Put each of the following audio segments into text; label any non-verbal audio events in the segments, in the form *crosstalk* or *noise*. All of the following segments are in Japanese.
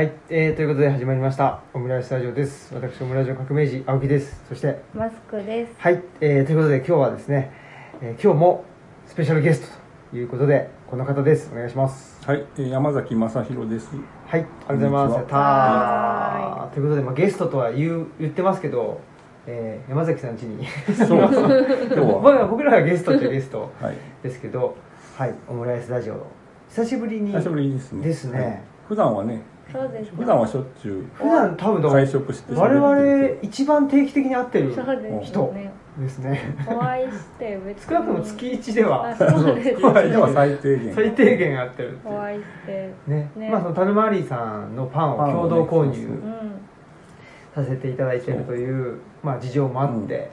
はい、えー、ということで始まりましたオムライスタジオです。私オムライス革命児青木です。そしてマスクです。はい、えー、ということで今日はですね、えー今日もスペシャルゲストということでこの方です。お願いします。はい、えー山崎正弘です。はいありがとうございます。やったはーということで、まあ、ゲストとは言う言ってますけど、えー山崎さん家に。そう、*laughs* 今日僕は。ら僕らがゲストっちゃゲストはい、ですけどはいオムライスラジオ。久しぶりに久しぶりですね。ですね。はい。普段はね、そうです。普段はしょっちゅう普段多分会食して我々る一番定期的に会ってるそうです人ね。ですねお会いして別に少なくとも月一ではあそうでは最低限。最低限会ってるお会いして。ねねまあそのタルマーリーさんのパンを共同購入そうそううん。させていただいているというまあ事情もあって、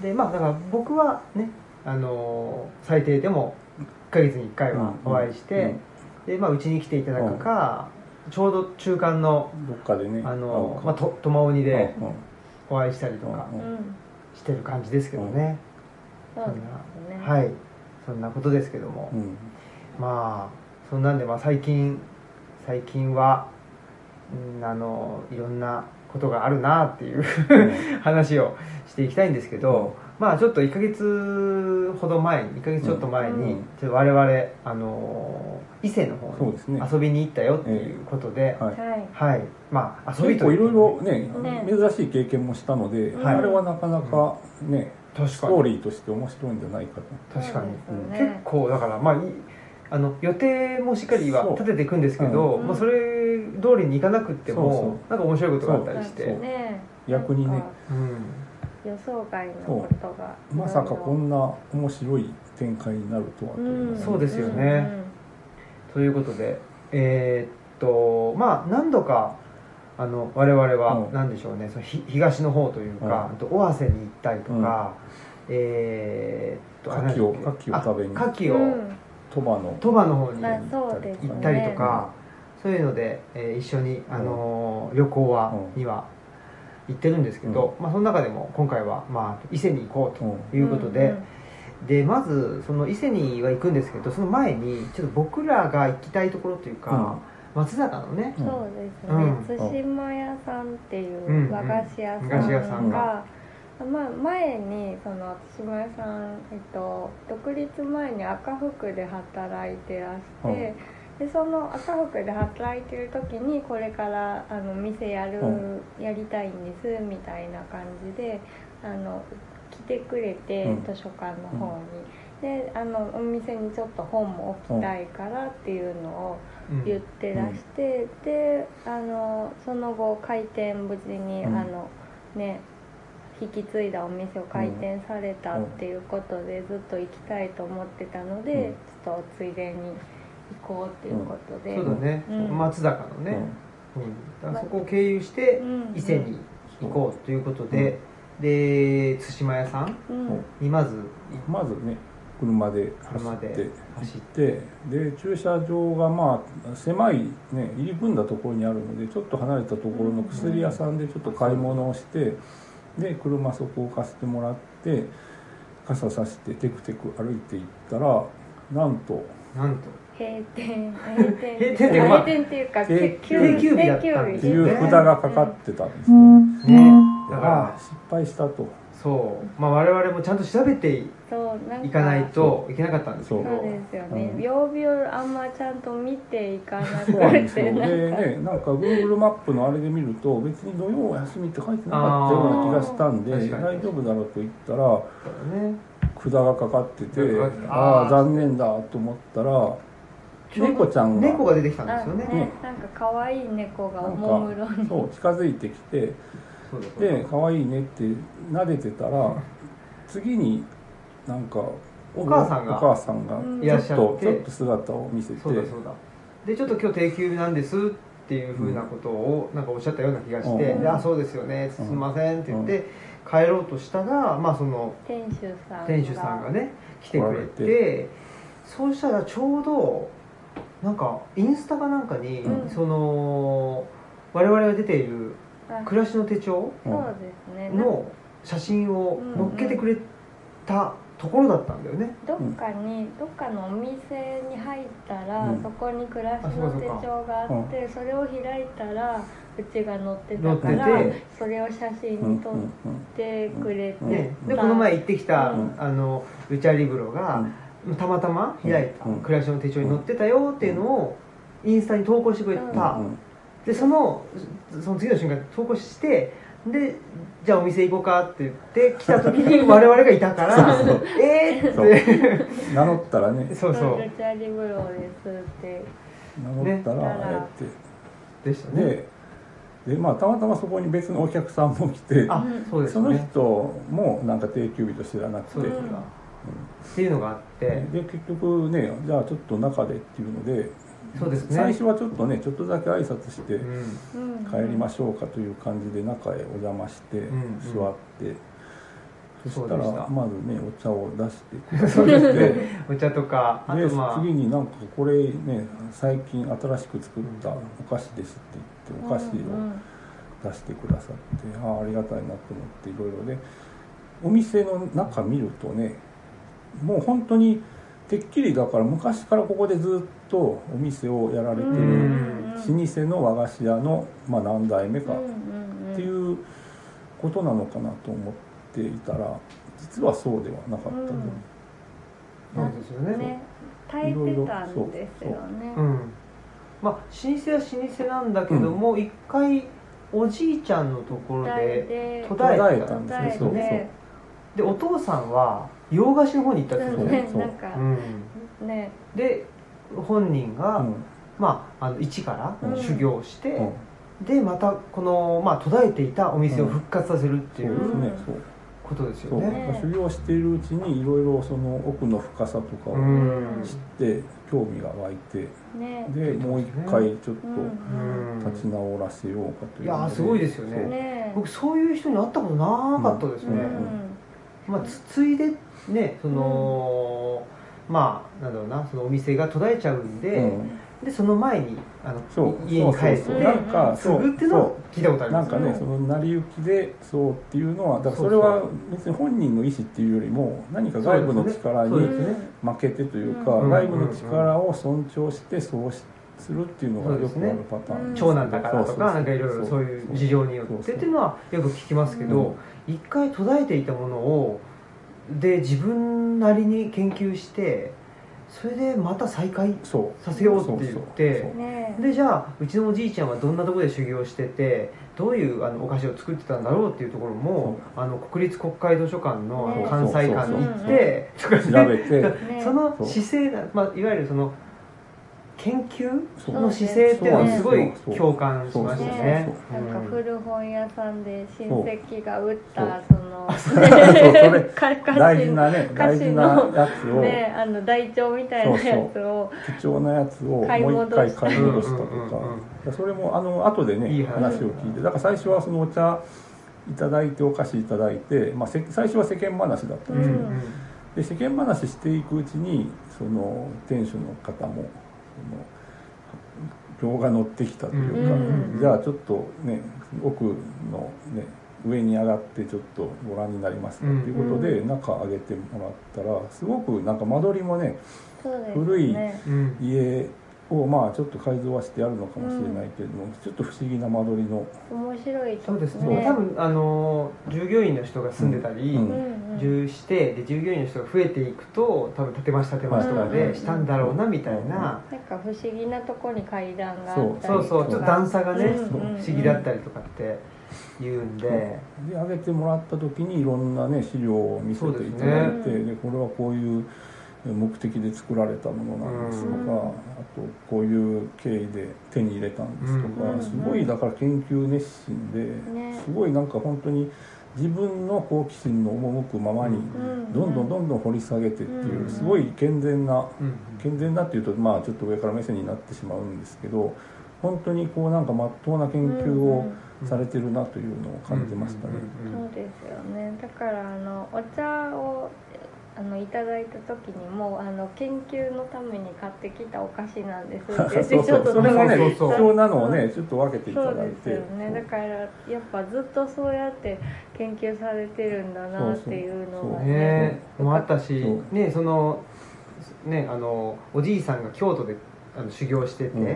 でまあだから僕はねあのー最低でも1ヶ月に1回はお会いして、でまあうちに来ていただくか、ちょうど中間のどっかでね、あのー、まあ、と苫鬼でうんうん。お会いしたりとかうんうん。してる感じですけどね、そうですね。はい。そんなことですけども、うん。まあそんなんでまあ最近最近は、うん、あのいろんなことがあるなっていう *laughs* 話をしていきたいんですけど、まあちょっと1ヶ月ほど前に1ヶ月ちょっと前に、うん。ちょっと我々あの伊勢の方に。遊びに行ったよっていうことで、はい。はい。はい。まあ遊びと結構いろいろねね。珍しい経験もしたので、はい。あれはなかなかね、ス確かにトーリーとして面白いんじゃないかと。確かに、結構だからまあいあの予定もしっかりは立てていくんですけど、うん。まあ、それ通りにいかなくってもそうそう。なんか面白いことがあったりして。そうね。逆にね。うん予想外のことが。まさかこんな面白い展開になるとはといううん。そうですよね。ということでえーっとまあ何度かあの我々はうん。何でしょうね。そのひ東の方というか、あと尾鷲に行ったりとか、えーっとあ牡蠣を牡蠣を食べに。あ牡蠣をうん。鳥羽の。鳥羽の方にまあそうですね。行ったりとか、そういうので、えー一緒に、あのー旅行は、うん。には行ってるんですけど、まあ、その中でも今回は、まあ、伊勢に行こううん。ということで、でまずその伊勢には行くんですけどその前にちょっと僕らが行きたいところというか、松坂のねうん。そうですうん。ね。対馬屋さんっていう和菓子屋和菓子屋さんさんが。が。まあ、前にその対馬屋さん、えっと、独立前に赤福で働いてらして、でその赤福で働いてる時にこれからあの店やる、うやりたいんですみたいな感じであの来てくれて、うん。図書館の方に。であのお店にちょっと本も置きたいからっていうのをうん。言ってらして、であのその後開店無事に、うん。あのね引き継いだお店を開店されたっていうことで、ずっと行きたいと思ってたので、うん。ちょっとついでに行こうっていうことで、そうだね、うん。松坂のね、うん。だからそこを経由してうん伊勢に行こうということで、で対馬屋さんうん。にまずまずね車で走車でって。走っでで駐車場がまあ狭いね入り組んだところにあるのでちょっと離れたところの薬屋さんでちょっと買い物をしてで車そこを貸してもらって傘さしてテクテク歩いていったらなんとなんと閉店閉店閉店っていうか閉店。っていうか定休日だっっていう札がかかってたんですよ、ね。だから失敗したと。そう、まあ、我々もちゃんと調べていかないといけなかったんですけど。そう。ですよね、うん。曜日をあんまちゃんと見ていかなくそうなんですてよ。でなんか。ねなんか Google マップのあれで見ると別に土曜休みって書いてなかったような気がしたんで大丈夫だろうと言ったらね。札がかかっててああ残念だと思ったら猫ちゃんが。猫が出てきたんですよね。あねなんか可愛い猫がおもむろに。そう近づいてきてで可愛いねって撫でてたら次になんかお母さんが。お母さんがうんちょっいらっしゃって。とちょっと姿を見せて。そうだそうだ。でちょっと今日定休なんですっていうふうなことをなんかおっしゃったような気がして「うん。であそうですよね。すみません」って言って帰ろうとしたらまあその店主さんが。店主さんがね来てくれて。そうしたらちょうどなんかインスタかなんかに、うん。その我々が出ているあ暮らしの手帳の写真を載っけてくれたところだったんだよね。どっかに、どっかのお店に入ったら、うん。そこに暮らしの手帳があってそれを開いたらうちが載って載ってたからてそれを写真うんに撮ってくれて、ね、でこの前行ってきた、うん。あのルチャリブロが、たまたま開いたうん。暮らしの手帳に載ってたよっていうのをインスタに投稿してくれた、うん。でそのその次の瞬間投稿してでじゃあお店行こうかって言って来た時に *laughs* 我々がいたからそうそう。えーって。名乗ったらね。*laughs* そうそう。ルチャリブロですって名乗ったら。ねあれって。でしたね。ででまあたまたまそこに別のお客さんも来てあそうですそのね人もなんか定休日と知らなくてそうですか、っていうのがあって。で結局ねじゃあちょっと中でっていうのでそうですね。最初はちょっとねちょっとだけ挨拶して帰りましょうかという感じで中へお邪魔してん座って、そした。らまずねお茶を出してくださって *laughs* お茶とかあでとまあ。次になんかこれね最近新しく作ったお菓子ですって言ってお菓子を出してくださって、ああありがたいなと思っていろいろで。お店の中見るとねもう本当にてっきりだから昔からここでずっとお店をやられてうるん老舗の和菓子屋の、まあ、何代目かっうんうんうん。ていうことなのかなと思っていたら実はそうではなかったと、そうですよね。ね。耐えてたんですよね。うん。まあ老舗は老舗なんだけども一、回おじいちゃんのところでで途絶えたんですね。でお父さんは洋菓子の方に行ったんですよね、そう。なんで本人が、うん。まあ、あの一からうん。修行して、うん。でまたこの、まあ、途絶えていたお店を復活させるっていうそうですねうんそう。ことですよね。ね修行しているうちにいろいろその奥の深さとかをうん。知って興味が湧いてね。でもう一回ちょっと立ち直らせようかといういやーすごいですよね。そう。ね。僕そういう人に会ったことなかったですね。まあ、つついでねその、まあなんだろうなそのお店が途絶えちゃうんで、うん。でその前にあのそう。家に帰ってそうそうそう。なんか継ぐっていうのを聞いたことありますなんかねその成り行きでそうっていうのはだからそれは別に本人の意思っていうよりも何か外部の力に負けてというかうん。外部の力を尊重してそうしするっていうのがよくあるパターン。長男だからとかなんかいろいろそういう事情によってっていうのはよく聞きますけど一回途絶えていたものをで自分なりに研究してそれでまた再開させようって言ってでじゃあうちのおじいちゃんはどんなところで修行しててどういうあのお菓子を作ってたんだろうっていうところもあの国立国会図書館のあのね関西館に行ってとかね調べて。*laughs* ねその姿勢が、まあ、いわゆるその研究？の姿勢っていうのはすごい共感しましたね。なんか古本屋さんで親戚が売ったその *laughs* 大事なね大事なのやつを。ねあの台帳みたいなやつを。貴重なやつをもう買い戻一回買い戻したとか。それもあの後でねいい話。話を聞いて。だから最初はそのお茶いただいてお菓子いただいて、まあ、せ最初は世間話だったんうんですよ、うん。で世間話していくうちにその店主の方もその票が乗ってきたというか、うんじゃあちょっとね奥のね上に上がってちょっとご覧になりますかということで、中上げてもらったらすごくなんか間取りもねそうです古いねうん。家をまあちょっと改造はしてあるのかもしれないけれども、ちょっと不思議な間取りの。面白いとそうですね。多分あの従業員の人が住んでたり、うんうんうん住してで従業員の人が増えていくと多分建て増し建て増しとかうんでしたんだろうなみたいな、なんか不思議なとこに階段があったりとか。そう。そうちょっと段差がね、うんうんうん。不思議だったりとかって言うんで、で上げてもらった時にいろんなね資料を見せていただいてですで,、これはこういう目的で作られたものなんですとか、うん。あとこういう経緯で手に入れたんですとか、うん。すごいだから研究熱心で、ね。すごいなんか本当に自分の好奇心の赴くままにうん。どんどんどんどん掘り下げてっていう、うん。すごい健全なうん健全なっていうとまあちょっと上から目線になってしまうんですけど本当にこうなんかまっとうな研究をされてるなというのを感じましたね。そうですよね。だからあのお茶をあのいただいた時にもあの研究のために買ってきたお菓子なんですって。*laughs* そうそうそ *laughs* れもねそうそう必要なのをねちょっと分けていただいそうですてよね。だからやっぱずっとそうやって研究されてるんだなっていうのがねもあったしねそのねあのおじいさんが京都であの修行してて、うん。うんう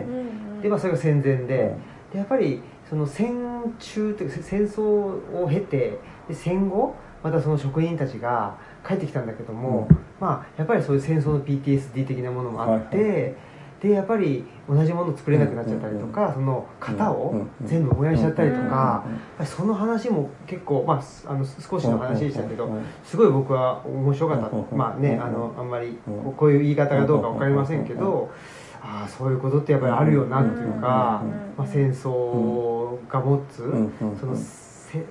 ん。でまあそれが戦前で,、うん。でやっぱりその戦中というかせ戦争を経てで戦後またその職人たちが帰ってきたんだけども、うん。まあやっぱりそういう戦争の PTSD 的なものもあって、はい。でやっぱり同じもの作れなくなっちゃったりとか、その型を全部燃やしちゃったりとか、その話も結構、まあ、すあの少しの話でしたけど、すごい僕は面白かった、うんまあね、うんあのあんまりうん。こういう言い方がどうか分かりませんけうんど、ああそういうことってやっぱりあるよなっていうか、うんまあ、戦争が持つ、そのせ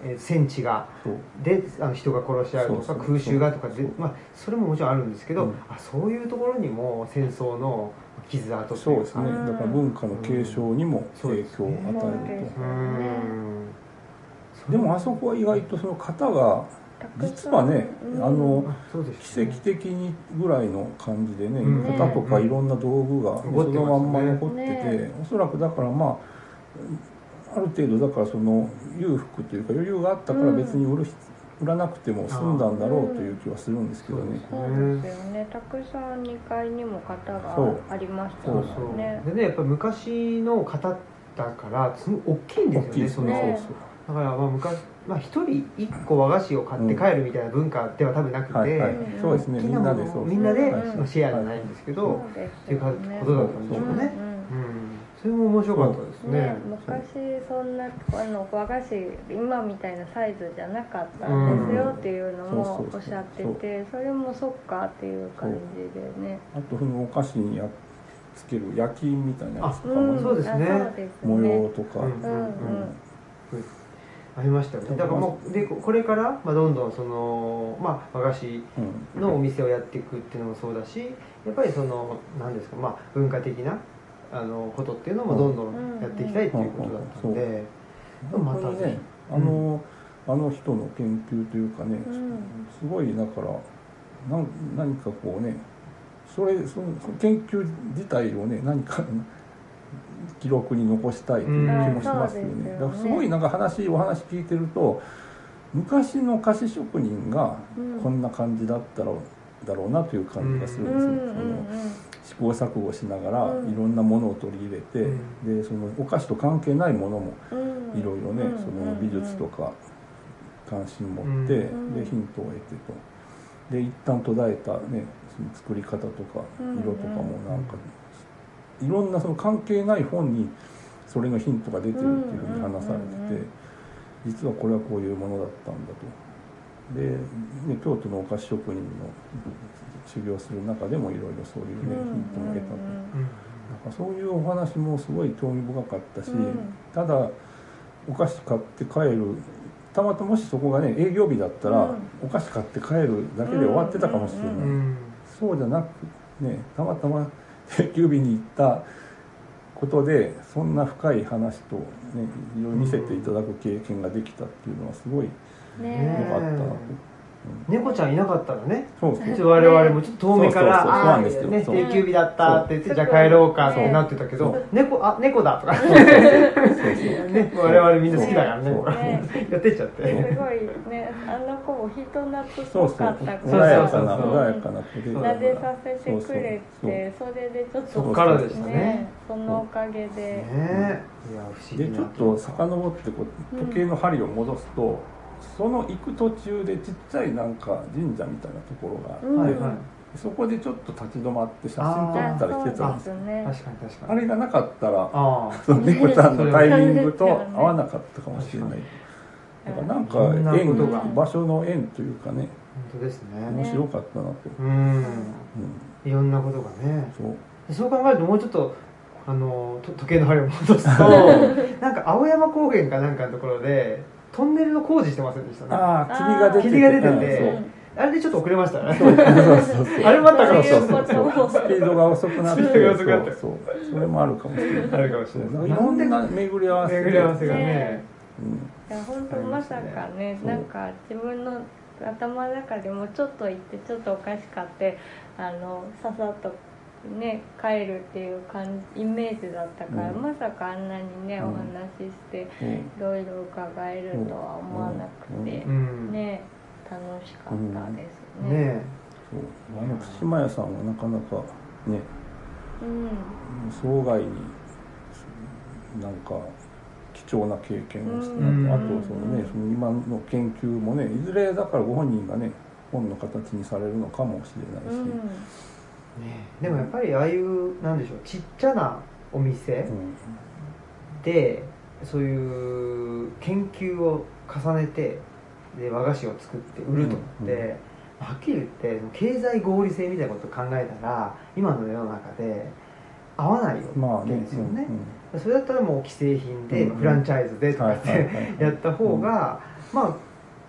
え戦地がそう。であの人が殺し合うとかそうそう空襲がとかで、まあ、それももちろんあるんですけど、うん。あそういうところにも戦争の傷跡とそいううかですね。だから文化の継承にも影響を与えると、そうん。でもあそこは意外とその型が実はねあのあそうですね。奇跡的にぐらいの感じでね、うん。型とかいろんな道具が残ってますね。そのまんま残ってて、ね。おそらくだからまあある程度だからその裕福というか余裕があったから別に売る必売らなくても済んだんだろうという気はするんですけどね、そうですよね。たくさん2階にも型がありましたもそう。そんねでねやっぱ昔の方だからすごい大きいんですよねね。その。ねだからまあ昔まあ一人一個和菓子を買って帰るみたいな文化では多分なくて、はいはい。うんそうですね。みんなでそうみんなでシェアじゃないんですけど、そうですっていうことだったんでしょうね、うんうんうん、それも面白かったですね。ね、昔そんなあの和菓子今みたいなサイズじゃなかったんですよっていうのもうんおっしゃっててそれもそっかっていう感じでね。あとそのお菓子にやっつける焼き印みたいなやつとかもねそうですね。模ね。様とか、うんうんうん。ありましたよね。だからもうでここれから、まあ、どんどんその、まあ、和菓子うん。のお店をやっていくっていうのもそうだしやっぱりその何ですか、まあ、文化的なあのことっていうのもどんどんやっていきたいっていうことだったんで、本当にねあの、あの人の研究というかね、うんすごいだからなん何かこうねそれそのその研究自体をね何か記録に残したいという気もしますよね,、うんだからすごいなんか話お話聞いてると昔の菓子職人がこんな感じだったらだろうなという感じがするんですよ、その試行錯誤しながらうん。いろんなものを取り入れて、うん。でそのお菓子と関係ないものもうん。いろいろね、うんその美術とか関心持って、うん。でヒントを得てと。で一旦途絶えたねその作り方とかうん色とかもなんか、いろんなその関係ない本にそれのヒントが出てるっていうふうに話されてて、実はこれはこういうものだったんだと。で、ね、京都のお菓子職人の修行する中でもいろいろそういうね、ヒントも得たと。なんかそういうお話もすごい興味深かったし、うん。ただお菓子買って帰るたまたまもしそこがね営業日だったら、うん。お菓子買って帰るだけで終わってたかもしれない、うんうん。そうじゃなくねたまたま *laughs* 定休日に行ったことでそんな深い話とねいろいろ見せていただく経験ができたっていうのはすごい良ねかった。なと、猫ちゃんいなかったらね。そうですね一応我々もちょっと遠目からそうなんですよ。ねそう。定休日だったって言ってじゃあ帰ろうかってなってたけどそう。猫あ猫だとか。そうそうそう。ね我々みんな好きだからね。そう。ねやってっちゃって。すごいね。あの子も人懐っそうそう。ぽかった子穏やかなそうそうそう。穏やかな子で。させてくれそうてそれでちょっとそっからでしたね。そのおかげで。ね。えいや不思議な。でちょっと遡ってこう時計の針を戻すと、その行く途中でちっちゃいなんか神社みたいなところがあって、うんはいはい。そこでちょっと立ち止まって写真撮あったりしてたんですそうですね確かに確かに。あれがなかったら猫ちゃんのタイミングと合わなかったかもしれない。だからなんかそんな縁場所の縁というかね。本当ですね。面白かったなと、うん。うん、いろんなことがね。そう。そう考えるともうちょっとあのと時計の針を戻すと *laughs* なんか青山高原かなんかのところでトンネルの工事してませんでしたね。ああ霧が出てて。霧が出てあれでちょっと遅れましたね。*laughs* あれもあったかもしれないそういう。ことスピードが遅くなって。スピードが遅くなって。そうそれもあるかもしれない。あるかもしれない。いろんな巡り合わせで巡り合わせがね。うん。いや本当まさかねなんか自分の頭の中でもちょっと行ってちょっとお菓子買ってあのささっとね帰るっていう感じイメージだったから、うん。まさかあんなにね、うん。お話ししてうん。いろいろ伺えるとは思わなくて、うん。ね楽しかったですね。ねそう。あの対馬屋さんはなかなかね。うん。生涯になんか貴重な経験をして、うん。あとそのねその今の研究もねいずれだからご本人がね本の形にされるのかもしれないし、うんね。でもやっぱりああいうなんでしょうちっちゃなお店うん。でそういう研究を重ねてで和菓子を作って売るとかって、うんうん。はっきり言って経済合理性みたいなことを考えたら今の世の中で合わないわけまあね。ですよね、うんそれだったらもう既製品で、うんフランチャイズでとかって、*laughs* やった方が、まあ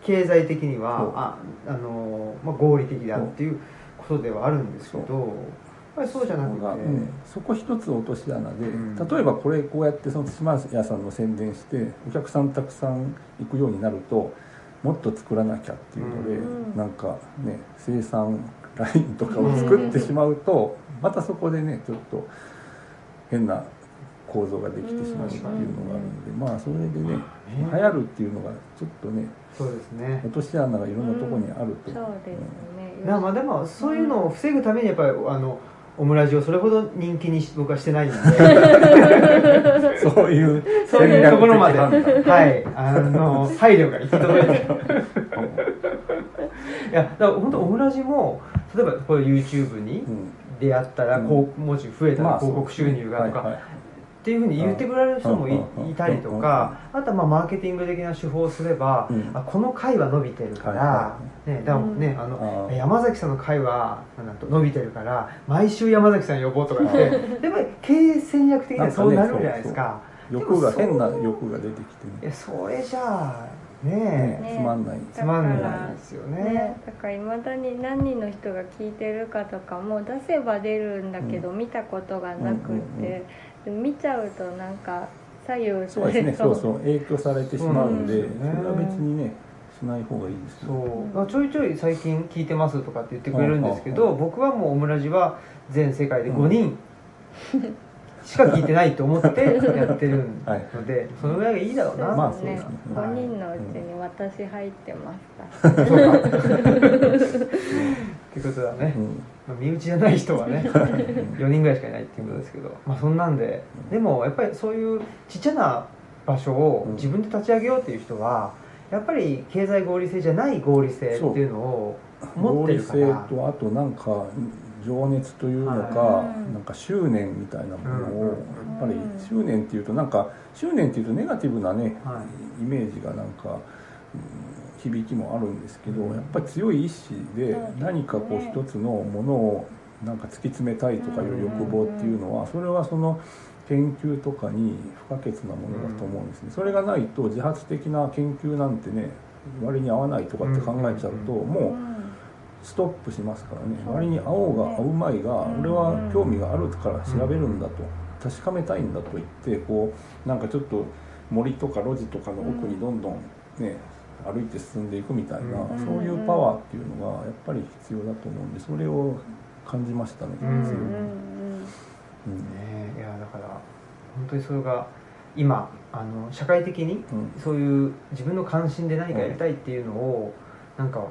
経済的にはああの、まあ、合理的だっていうことではあるんですけどやっぱりそうじゃなくて、そこがうん。そこ一つ落とし穴で、うん。例えばこれこうやってその島屋さんの宣伝してお客さんたくさん行くようになるともっと作らなきゃっていうので、うん。なんかね生産ラインとかを作ってしまうと、またそこでねちょっと変な構造ができてしまうっていうのがあるので、まあそれでね。流行るっていうのがちょっとねそうですね。落とし穴がいろんなところにあると、そうですね。なまあでもそういうのを防ぐためにやっぱりあのオムラジをそれほど人気にし僕はしてないんで。*laughs* そういうそういうところまで。はい。あの配慮が行き届いて。*laughs* いやだから本当オムラジも例えばこれ YouTube にうん。出会ったらうん。こう文字増えたまあら広告収入がとか、はいはいっていうふうに言ってくれる人もいたりとかあとはまあマーケティング的な手法をすれば、うん。あこの回は伸びてるから、はねだからねああのー。山崎さんの回はなんと伸びてるから毎週山崎さん呼ぼうとかってやっぱり経営戦略的にはそうなるじゃないですか。欲が変な欲が出てきていねやそれじゃあねねつまんない。つまんないですよね。ね、だからいまだに何人の人が聞いてるかとかも出せば出るんだけど、見たことがなくって、うんうんうん見ちゃうとなんか左右さそうですね。れそうそう。影響されてしまうので、そうなんですよね。それは別にねしない方がいいですそようちょいちょい最近聞いてますとかって言ってくれるんですけど、うんうん。僕はもうオムラジは全世界で5人しか聞いてないと思ってやってるので、そのぐらいがいいだろうな、まあそうですね。そうですね。5人のうちに私入ってました、そうか。*laughs* ってことだね、うんまあ身内じゃない人はね *laughs* 4人ぐらいしかいないっていうことですけど、まあ、そんなんででもやっぱりそういうちっちゃな場所を自分で立ち上げようっていう人はやっぱり経済合理性じゃない合理性っていうのを持合理ってるから。性とあとなんか情熱というのか、はい。なんか執念みたいなものを、うん。やっぱり執念っていうとなんか執念っていうとネガティブなね、はイメージがなんか、うん響きもあるんですけど、うんやっぱり強い意志で何かこう一つのものをなんか突き詰めたいとかいう欲望っていうのはそれはその研究とかに不可欠なものだと思うんですね、それがないと自発的な研究なんてね割に合わないとかって考えちゃうと、うん。もうストップしますからね。割に合おうが合うまいがうん俺は興味があるから調べるんだと確かめたいんだと言ってこうなんかちょっと森とか路地とかの奥にどんどんね歩いて進んでいくみたいなうん。そういうパワーっていうのがやっぱり必要だと思うんでそれを感じましたねうん。強くうんうんうん。ねいやだから本当にそれが今あの社会的にうん。そういう自分の関心で何かやりたいっていうのをなんか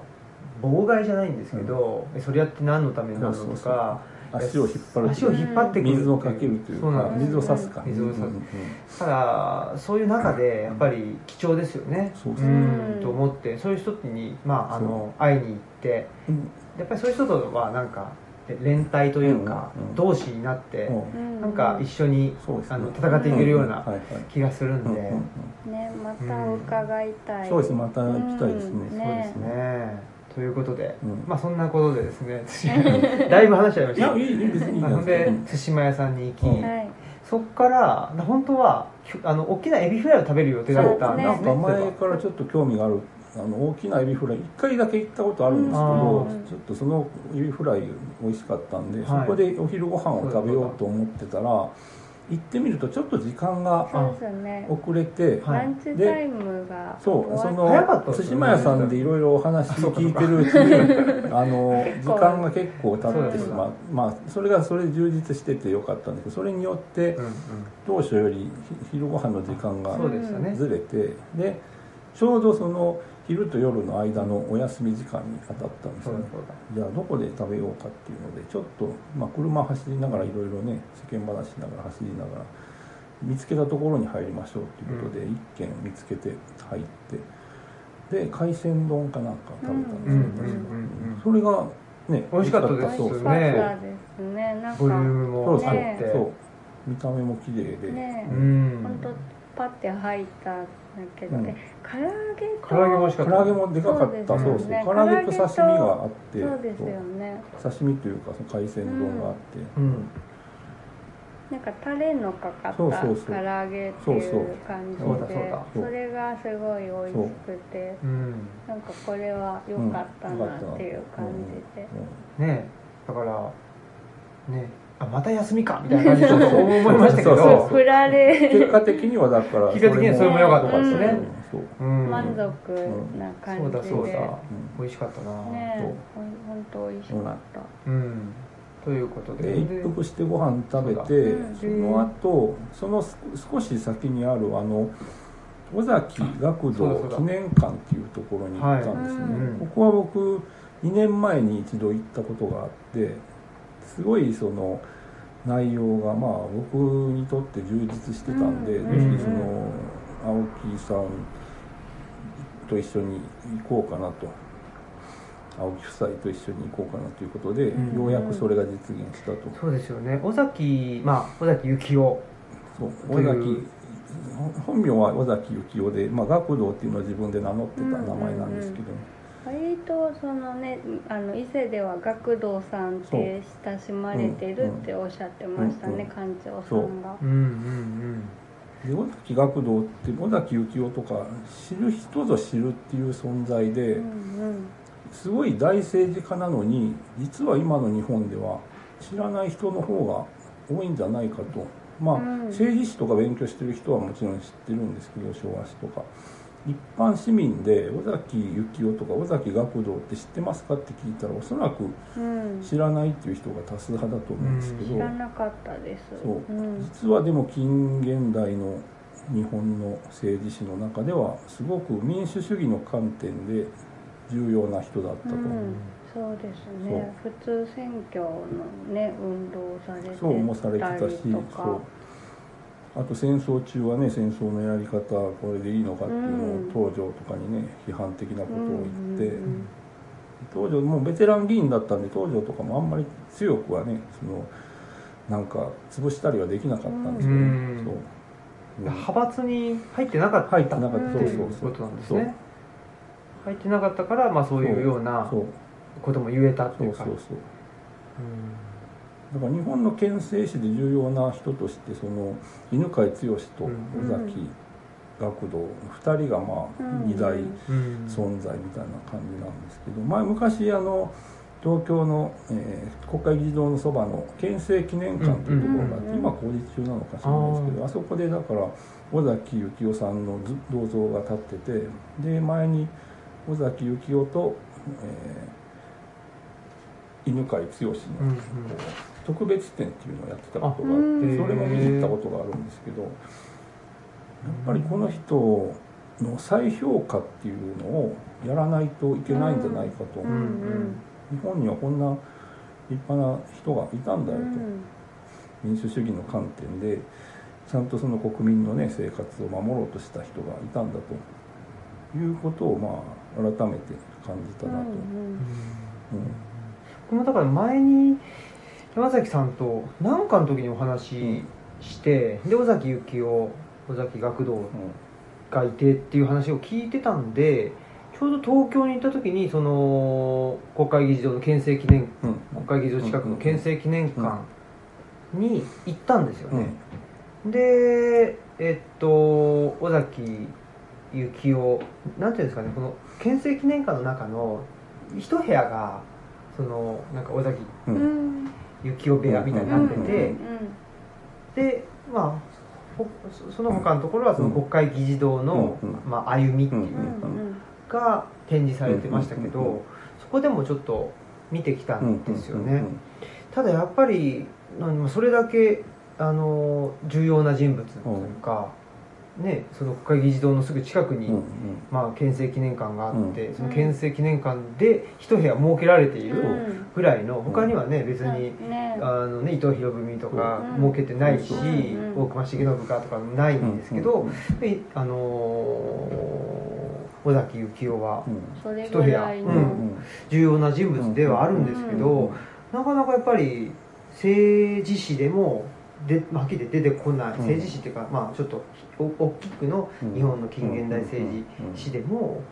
妨害じゃないんですけど、えそれやって何のためになるのとか足を引っ張る足を引っ張ってくる。水をかけるというそうなんです。か水を差すか。水を差す。ただそういう中でやっぱり貴重ですよね。そうそうう。ん。と思ってそういう人に、まあ、あの会いに行ってうん。やっぱりそういう人とはなんか連帯というか、同志になって、なんか一緒にあの戦っていけるような気がするんで、ねまた伺いたい、そうですまた行きたいですね。うん。そうですねということで、うん。まあそんなことでですね *laughs* だいぶ話しちゃいまいした。やいいいい別にいい。でです対馬屋さんに行き、うん。はい。そこから本当はあの大きなエビフライを食べる予定だったんです。ね。なんか前からちょっと興味がある。あの大きなエビフライ1回だけ行ったことあるんですけど、うんちょっとそのエビフライ美味しかったんで、はい。そこでお昼ご飯を食べようと思ってたら行ってみるとちょっと時間がそうですね。遅れて、はい。ランチタイムがそうそ終わっ早かったの対馬屋さんでいろいろお話聞いてるうちに *laughs* あの時間が結構経ってしまう。まあそれがそれで充実しててよかったんだけどそれによってうんうん。当初よりひ昼ご飯の時間がずれてでちょうどその昼と夜の間のお休み時間に当たったんですよねじゃあどこで食べようかっていうのでちょっと、まあ、車走りながらいろいろね世間話しながら走りながら見つけたところに入りましょうっていうことで、一軒見つけて入ってで海鮮丼かなんか食べたんですよ、うんうんうんそれがね美味しかったです美味しかったですね。なんボリューかムもあっそうそう。見た目も綺麗で、ねうん。本当パッて入ったんだけど、うん。で唐揚げと唐揚げも唐揚げもでかかった。そそうですよね。唐揚げと刺身があってそうですよね。刺身というかその海鮮丼があって、うん。なんかタレのかかった唐そうそうそう。揚げってそうそういう感じでそうだそうだそうそれがすごい美味しくてう。ん。なんかこれは良かったなっていう感じで、うん。ねだからねあまた休みかみたいな感じでちょっと思いましたけ *laughs* そうそうど振られ。結果的にはだから結果的にはそれも良かったですね。そう。うん。満足な感じで、そうだそうだ。うん。美味しかったな。ねえほんと美味しかった、うん。ということで。で一服してご飯食べてその後そのす少し先にあるあの尾崎学童記念館っていうところに行ったんですね、はい。うんここは僕2年前に一度行ったことがあってすごいその内容がまあ僕にとって充実してたんで、うん。ぜひその青木さんと一緒に行こうかなと。青木夫妻と一緒に行こうかなということで、うん。ようやくそれが実現したと、そうですよね。尾崎まあ尾崎幸雄。そう。尾崎本名は尾崎幸雄で、まあ、学童っていうのは自分で名乗ってた名前なんですけど、割とそのねあの伊勢では学童さんって親しまれてるっておっしゃってましたね、館長さんが。う。んうんで尾崎学童って尾崎幸雄とか知る人ぞ知るっていう存在で、うんうん。すごい大政治家なのに実は今の日本では知らない人の方が多いんじゃないかと。まあ、うん。政治史とか勉強してる人はもちろん知ってるんですけど昭和史とか一般市民で尾崎幸雄とか尾崎学童って知ってますかって聞いたらおそらくうん。知らないっていう人が多数派だと思うんですけど、知らなかったです。そう。うん。実はでも近現代の日本の政治史の中ではすごく民主主義の観点で重要な人だったと、うん。そうですね。普通選挙のね運動されてたりとか。そうもされてたしそうあと戦争中はね戦争のやり方これでいいのかっていうのうん。を東条とかにね批判的なことを言って、うんうん東条もうベテラン議員だったんで東条とかもあんまり強くはねそのなんか潰したりはできなかったんですけど、うん。そう。うん派閥に入ってなかった入ってなかった、うんそうといそううそう。ことなんですそう。ね入ってなかったからまあそういうようなそう。ことも言えたってそいううかそうそうだから日本の憲政史で重要な人としてその犬飼剛と尾崎学童2人がまあうん。二大うん。存在みたいな感じなんですけど前昔あの東京の、えー国会議事堂のそばの憲政記念館というところがあって、うん今工事中なのか知らないですけどあそこでだから尾崎幸雄さんのず銅像が立っててで前に尾崎幸雄と、えー犬飼剛の、こう特別展っていうのをやってたことがあってそれも見に行ったことがあるんですけどやっぱりこの人の再評価っていうのをやらないといけないんじゃないかと、うんうん。日本にはこんな立派な人がいたんだよと、うん。民主主義の観点でちゃんとその国民のね生活を守ろうとした人がいたんだと。いうことをまあ改めて感じたなと、うん。うん。僕もだから前に山崎さんと何かの時にお話しして、で尾崎幸雄尾崎学童がいてっていう話を聞いてたんでちょうど東京に行った時にその国会議事堂の憲政記念うん。うん国会議事堂近くの憲政記念館に行ったんですよね、でえっと尾崎幸雄なんていうんですかねこの憲政記念館の中の一部屋がそのなんか尾崎うんうん幸雄部屋みたいになってて、うんでまあほそその他のところはその国会議事堂の、うんまあ、歩みっていうが展示されてましたけど、そこでもちょっと見てきたんですよね、ただやっぱりそれだけあの重要な人物というか、ね、その国会議事堂のすぐ近くに、うんうん。まあ、憲政記念館があって、うん。その憲政記念館で一部屋設けられているうん。ぐらいの他にはね別に、ね。あのね、伊藤博文とかうん。設けてないし、うん。大隈重信かとかないんですけど、うん。であのー尾崎幸男は一部屋。うん。重要な人物ではあるんですけど、うん。なかなかやっぱり政治史でもではっきり出てこない、ん。政治史っていうか、まあ、ちょっとお大きくのうん。日本の近現代政治史でも、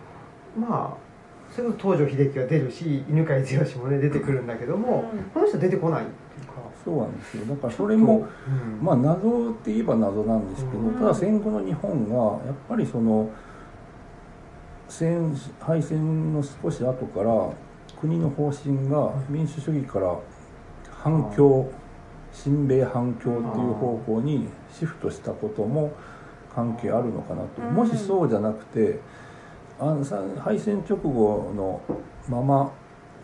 まあそれこそ東條英機が出るし犬飼剛もね出てくるんだけども、うん。この人出てこないっていうか。そうなんですよ。だからそれもうん。まあ謎って言えば謎なんですけど、うん。ただ戦後の日本がやっぱりその戦敗戦の少し後から国の方針が民主主義から反共親米反共っていう方向にシフトしたことも関係あるのかなと、うん。もしそうじゃなくてあ敗戦直後のまま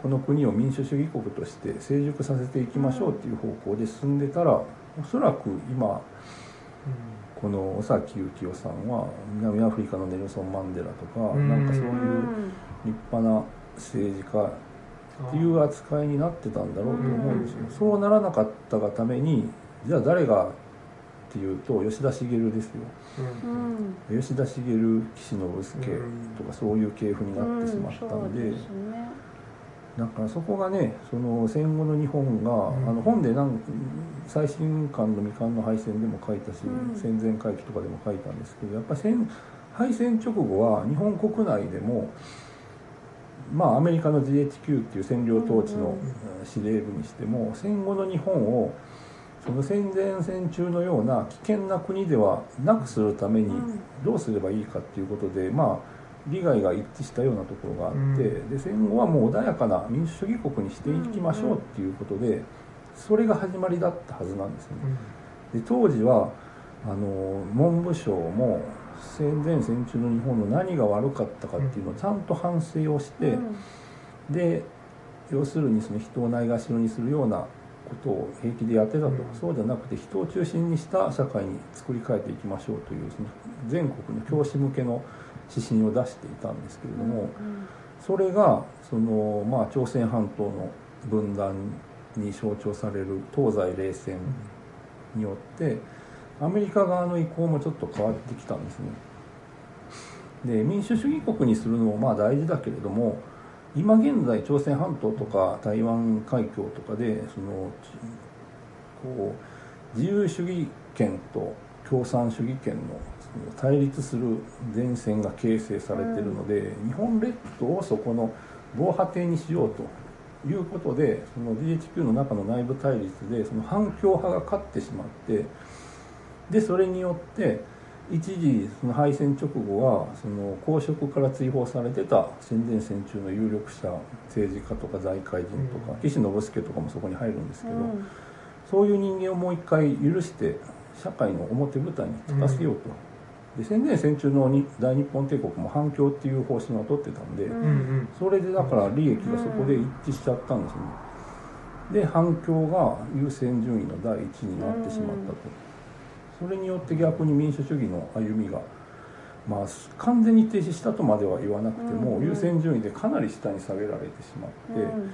この国を民主主義国として成熟させていきましょうっていう方向で進んでたらおそらく今この尾崎幸夫さんは南アフリカのネルソン・マンデラとか、うん。なんかそういううん立派な政治家っていう扱いになってたんだろうと思うんですよ、うん。そうならなかったがためにじゃあ誰がっていうと吉田茂ですよ。ううん。ん吉田茂岸信介とかそういう系譜になってしまったんで,、うんそうですね。だからそこがねその戦後の日本が、ん。あの本でなん最新刊の未完の敗戦でも書いたし、うん。戦前回帰とかでも書いたんですけどやっぱり戦敗戦直後は日本国内でもまあアメリカの GHQ っていう占領統治の司令部にしても戦後の日本をその戦前戦中のような危険な国ではなくするためにうん。どうすればいいかっていうことでまあ利害が一致したようなところがあって、うん。で戦後はもう穏やかな民主主義国にしていきましょうっていうことで、それが始まりだったはずなんですよね。で当時はあの文部省も戦前戦中の日本の何が悪かったかっていうのをちゃんと反省をして、うん。で要するにその人をないがしろにするようなことを平気でやってたと、うん。そうじゃなくて人を中心にした社会に作り変えていきましょうというその全国の教師向けの指針を出していたんですけれども、それがその、まあ、朝鮮半島の分断に象徴される東西冷戦によってアメリカ側の意向もちょっと変わってきたんですね。で民主主義国にするのもまあ大事だけれども今現在朝鮮半島とか台湾海峡とかでそのこう自由主義権と共産主義権の対立する前線が形成されているので、日本列島をそこの防波堤にしようということでその GHQ の中の内部対立でその反共派が勝ってしまってでそれによって一時その敗戦直後はその公職から追放されてた戦前戦中の有力者政治家とか財界人とか、うん。岸信介とかもそこに入るんですけど、うん。そういう人間をもう一回許して社会の表舞台に立たせようと、で戦前戦中のに大日本帝国も反共っていう方針を取ってたんで、うん。それでだから利益がそこで一致しちゃったんですよね。で反共が優先順位の第一になってしまったと、それによって逆に民主主義の歩みがまあ完全に停止したとまでは言わなくても、うんうん優先順位でかなり下に下げられてしまって、うん。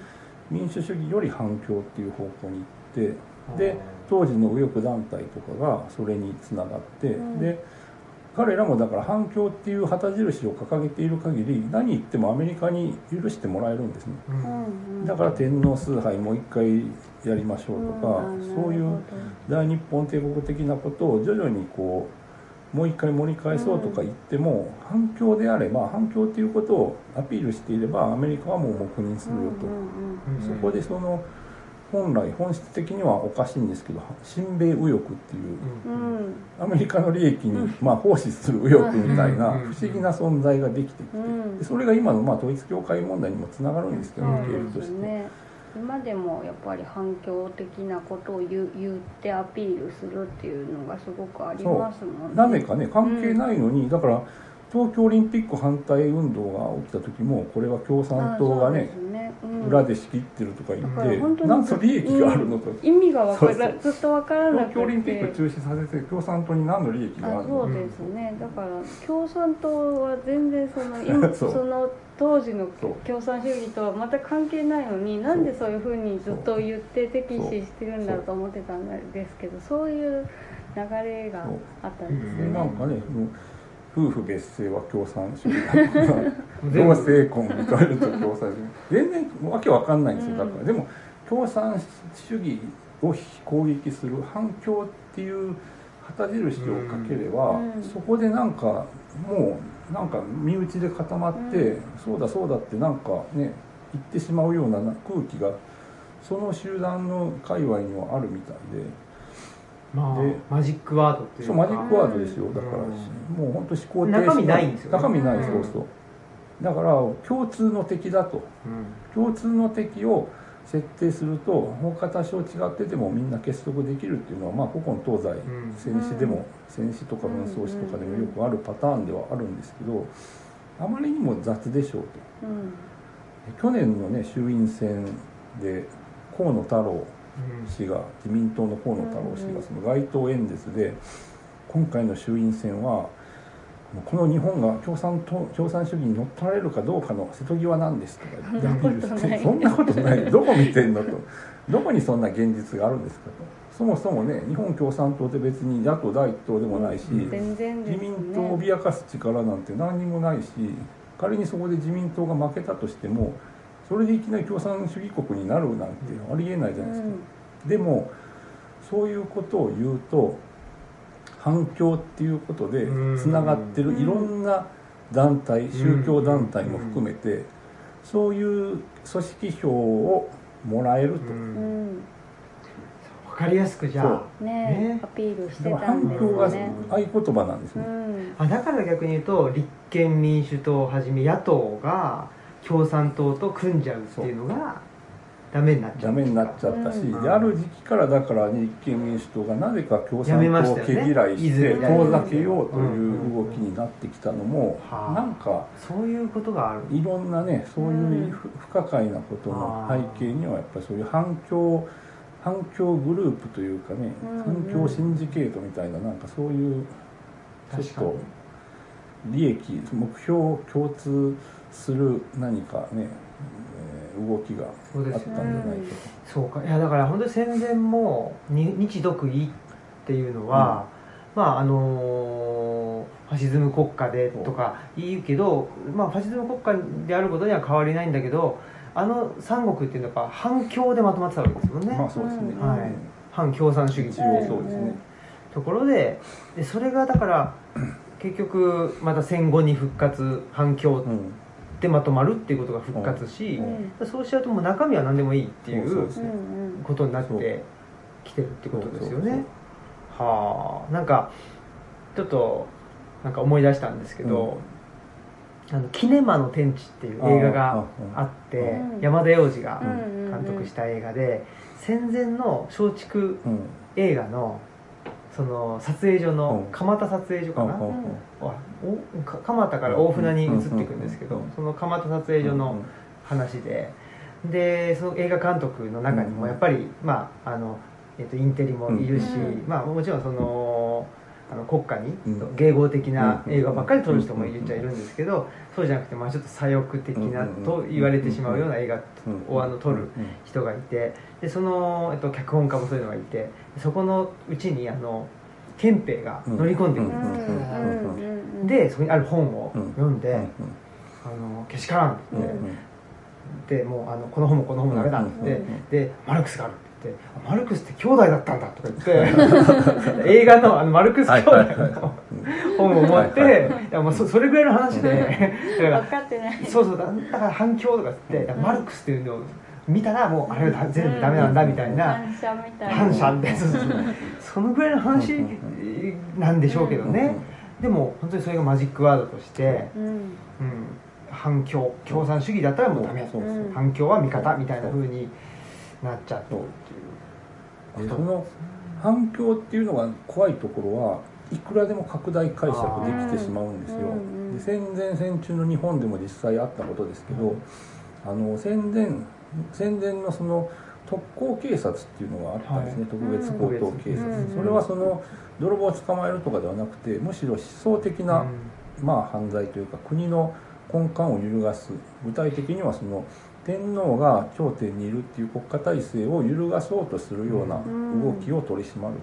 民主主義より反共っていう方向に行ってで当時の右翼団体とかがそれにつながって、うん。で彼らもだから反共っていう旗印を掲げている限り何言ってもアメリカに許してもらえるんですね。うん。うんだから天皇崇拝もう一回やりましょうとか、んそういう大日本帝国的なことを徐々にこうもう一回盛り返そうとか言っても、反共であれば反共っていうことをアピールしていればアメリカはもう黙認するよと。うんうん。そこでその本来本質的にはおかしいんですけど親米右翼っていううん。うんアメリカの利益にまあ奉仕する右翼みたいなうん。不思議な存在ができてきてそれが今のまあ統一教会問題にもつながるんですけど経として。今でもやっぱり反響的なことを言う言ってアピールするっていうのがすごくありますもんね。なぜかね関係ないのに、だから東京オリンピック反対運動が起きた時もこれは共産党がねね。うん。裏で仕切ってるとか言って、本当になんと利益があるのと、意味がわからずっとわからなくて。東京オリンピック中止させて共産党に何の利益がああるのそうですね、だから共産党は全然その *laughs* 今その当時の共産主義とはまた関係ないのになんでそういうふうにずっと言って敵視してるんだろうと思ってたんですけどそう。いう流れがあったんですよね。でなんかね夫婦別姓は共産主義同性婚認めると共産主義全然わけわかんないんですよだから、うん。でも共産主義を攻撃する反共っていう旗印をかければ、うん。そこでなんかもうなんか身内で固まって、うん。そうだそうだってなんかね言ってしまうような空気がその集団の界隈にはあるみたいで。まあでマジックワードっていうそうマジックワードですよ。だから、うん。もう本当思考停止中身ないんですよね。中身ない、うん。そうそう。だから共通の敵だと。うん。共通の敵を設定すると他多少違っててもみんな結束できるっていうのはまあ古今東西ん。戦死でも戦死とか紛争死とかでもよくあるパターンではあるんですけどあまりにも雑でしょうと。うん。去年のね衆院選で河野太郎うん氏が自民党の河野太郎氏がその街頭演説で今回の衆院選はこの日本が共産党共産主義に乗っ取られるかどうかの瀬戸際なん。ですとか言ってアピールしてそん。なことないどこ見てん。のとどこにそん。な現実があるん。ですかとそもそもね日本共産党って別に野党第一党でもないし自民党を脅かす力なん。て何にもないし仮にそこで自民党が負けたとしてもそれでいきなり共産主義国になるなんてありえないじゃないですか。でもそういうことを言うと反共っていうことでうん。つながってるいろんな団体宗教団体も含めてそういう組織票をもらえると。ううん。んわかりやすくじゃあねね。アピールしてたんです反共がね合言葉なんですね。うん。あだから逆に言うと立憲民主党をはじめ野党が共産党と組んじゃうっていうのがダメになっちゃうダメになっちゃったし、うん。である時期からだから立憲民主党がなぜか共産党を毛嫌いして泉遠ざけようという動きになってきたのも、はあ。なんかそういうことがある。いろんなねそういうふ不可解なことの背景にはやっぱりそういう反共反共グループというかね、うん反共シンジケートみたいななんかそういうちょっと利益目標を共通する何かね、えー動きがあったんじゃないかと。そうか。いやだから本当に戦前もに日独伊っていうのは、まああのファシズム国家でとか言うけど、まあ、ファシズム国家であることには変わりないんだけどあの三国っていうのは反共でまとまってたわけですもんね、まあそうですね、うん。はい。反共産主義一応そうですね、ところででそれがだから結局また戦後に復活反共うんでまとまるっていうことが復活し、うん。そうしちゃうともう中身は何でもいいっていそうことになってきてるってことですよね。はあ。なんかちょっとなんか思い出したんですけど「あのキネマの天地」っていう映画があってうん。山田洋次がうん。監督した映画で戦前の松竹うん。映画のその撮影所のうん。蒲田撮影所かな、蒲田から大船に移っていくんですけど、うんその蒲田撮影所の話で。でその映画監督の中にもやっぱり、まああのえっとインテリもいるし、うん。まあ、もちろんそのあの国家にうん。迎合的なうん。映画ばっかり撮る人もいるっちゃいるんですけどそうじゃなくて、まあ、ちょっと左翼的なと言われてしまうような映画うん。をあの撮る人がいてでその、えっと、脚本家もそういうのがいてそこのうちにあの憲兵が乗り込んでくるんですでそこにある本をうん読んで、うん。あのけしからんってうん。言って、でもうあのこの本もこの本もダメだって言って、うん。でマルクスがあるって言ってあマルクスって兄弟だったんだとか言って *laughs* 映画のあのマルクス兄弟の本を持って、はいはい。いやもうそそれぐらいの話で *laughs* だから分かってない。そうそうだだから反響とかってマルクスっていうのを見たらもうあれは全部ダメなんだみたいな、反射みたいな。反射ってそのぐらいの話なんでしょうけどね、でも本当にそれがマジックワードとして、うん。うん、反共共産主義だったらもうダメそうそうう。ん反共は味方みたいな風になっちゃってるっていう。でその反響っていうのが怖いところはいくらでも拡大解釈できてしまうんですよ。うんうんで戦前戦中の日本でも実際あったことですけど、あの戦前戦前のその特攻警察っていうのがあったんですね、はい。特別高等警察、うんそれはその泥棒を捕まえるとかではなくてむしろ思想的な、まあ、犯罪というか国の根幹を揺るがす。具体的にはその天皇が頂点にいるっていう国家体制を揺るがそうとするようなうん動きを取り締まる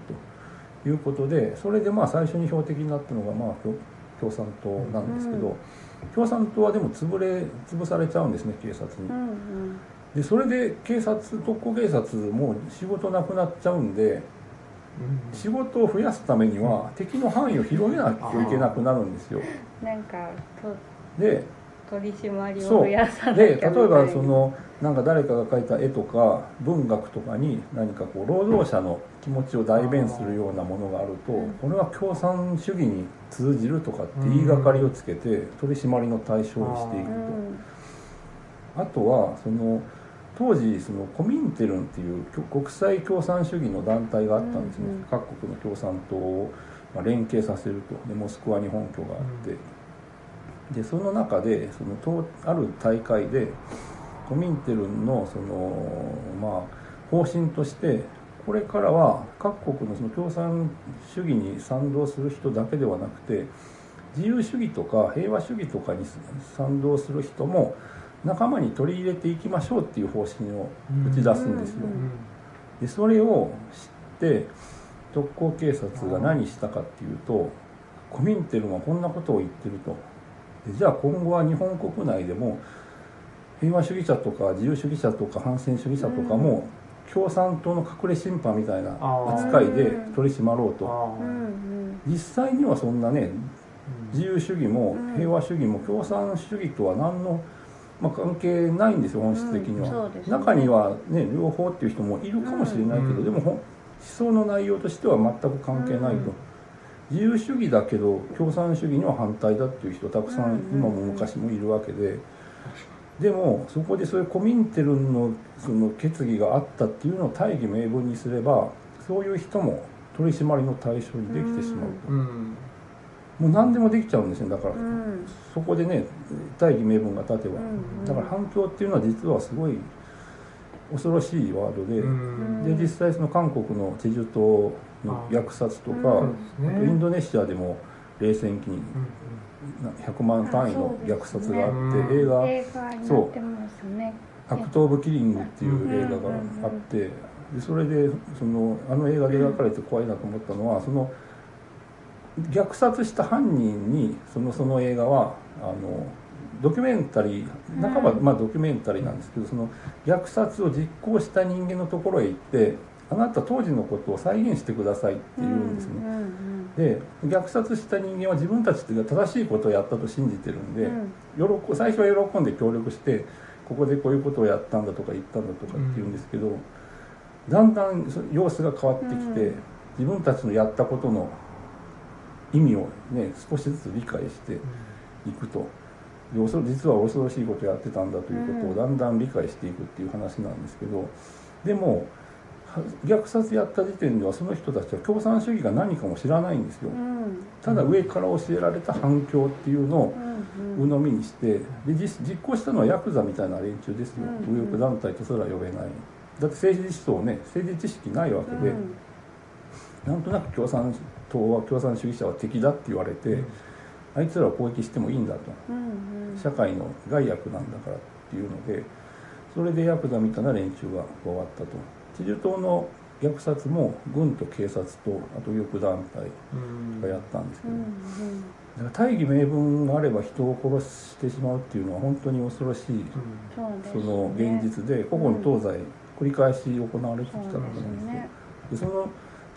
ということでそれでまあ最初に標的になったのがまあ共共産党なんですけど、うん共産党はでも潰れ潰されちゃうんですね警察にう。んでそれで警察特攻警察も仕事なくなっちゃうんでうん仕事を増やすためには敵の範囲を広げなきゃいけなくなるんですよ。う *laughs* んなんかとで取り締まりを増やさなきゃで例えみたいな。ばそのなんか誰かが描いた絵とか文学とかに何かこう労働者の気持ちを代弁するようなものがあるとうん。これは共産主義に通じるとかって言いがかりをつけて取り締まりの対象にしていくうと。んあとはその当時そのコミンテルンっていう国際共産主義の団体があったんですね、各国の共産党をまあ連携させると。でモスクワに本拠があって、でその中でそのとある大会でコミンテルンのそのまあ方針としてこれからは各国のその共産主義に賛同する人だけではなくて自由主義とか平和主義とかに賛同する人も仲間に取り入れていきましょうっていう方針を打ち出すんですよ。でそれを知って特攻警察が何したかっていうとコミンテルンはこんなことを言ってると。でじゃあ今後は日本国内でも平和主義者とか自由主義者とか反戦主義者とかも共産党の隠れ審判みたいな扱いで取り締まろうと。実際にはそんなねうん。自由主義もうん。平和主義も共産主義とは何の、まあ、関係ないんですよ本質的には、ね。中にはね両方っていう人もいるかもしれないけど、うん。でもほん思想の内容としては全く関係ないと、うん自由主義だけど共産主義には反対だっていう人たくさんうん今も昔もいるわけで、でもそこでそういうコミンテルンのその決議があったっていうのを大義名分にすればそういう人も取り締まりの対象にできてしまうと、うん。もう何でもできちゃうんですねだから、うん。そこでね大義名分が立てば、うんだから反響っていうのは実はすごい恐ろしいワードで、うん。で実際その韓国のチェジュ島の虐殺とか、ね。あとインドネシアでも冷戦期にうんな100万単位の虐殺があって、うん。映画映画になってますね「アクト・オブ・キリング」っていう映画があってでそれでそのあの映画で描かれて怖いなと思ったのはその虐殺した犯人にそのその映画はあのドキュメンタリー半ば、うんまあ、ドキュメンタリーなんですけどその虐殺を実行した人間のところへ行ってあなた当時のことを再現してくださいって言うんですね。うんうんで虐殺した人間は自分たちが正しいことをやったと信じてるんで、うん。喜最初は喜んで協力してここでこういうことをやったんだとか言ったんだとかって言うんですけど、だんだんそ様子が変わってきて、うん。自分たちのやったことの意味をね少しずつ理解していくと。で実は恐ろしいことをやってたんだということうん。をだんだん理解していくっていう話なんですけどでもは虐殺やった時点ではその人たちは共産主義が何かも知らないんですよ。うん。ただ上から教えられた反響っていうのをうん鵜呑みにしてで実実行したのはヤクザみたいな連中ですよ。うん右翼団体とすら呼べない。だって政治思想ね政治知識ないわけで、うん。なんとなく共産党は共産主義者は敵だって言われて、あいつらを攻撃してもいいんだと。うんうん。社会の害悪なんだからっていうのでそれでヤクザみたいな連中が加わったとチジュ島の虐殺も軍と警察とあと右翼団体うん。がやったんですけど、うんだから大義名分があれば人を殺してしまうっていうのは本当に恐ろしいうん。その現実で古今東西繰り返し行われてきたことなんですよですね。でその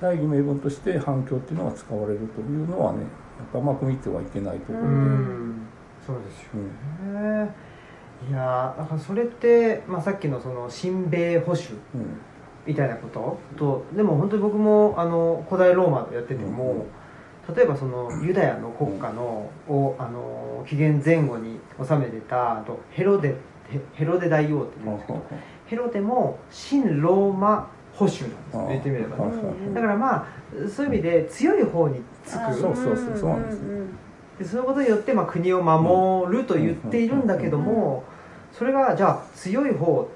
大義名分として反響っていうのが使われるというのはねやっぱ甘く見てはいけないところで、ううん。んそうですよね。いやーだからそれって、まあ、さっきのその親米保守うんみたいなこと？とでも本当に僕もあの古代ローマでやってても、例えばそのユダヤの国家のをあの紀元前後に治めてたあとヘロデヘヘロデ大王って言うんですけど、ヘロテも新ローマ保守なんですよ言ってみればね。だからまあそういう意味で強い方につく。あそうそうそうそうなんですよ。んでそのことによってまあ国を守ると言っているんだけどもそれがじゃあ強い方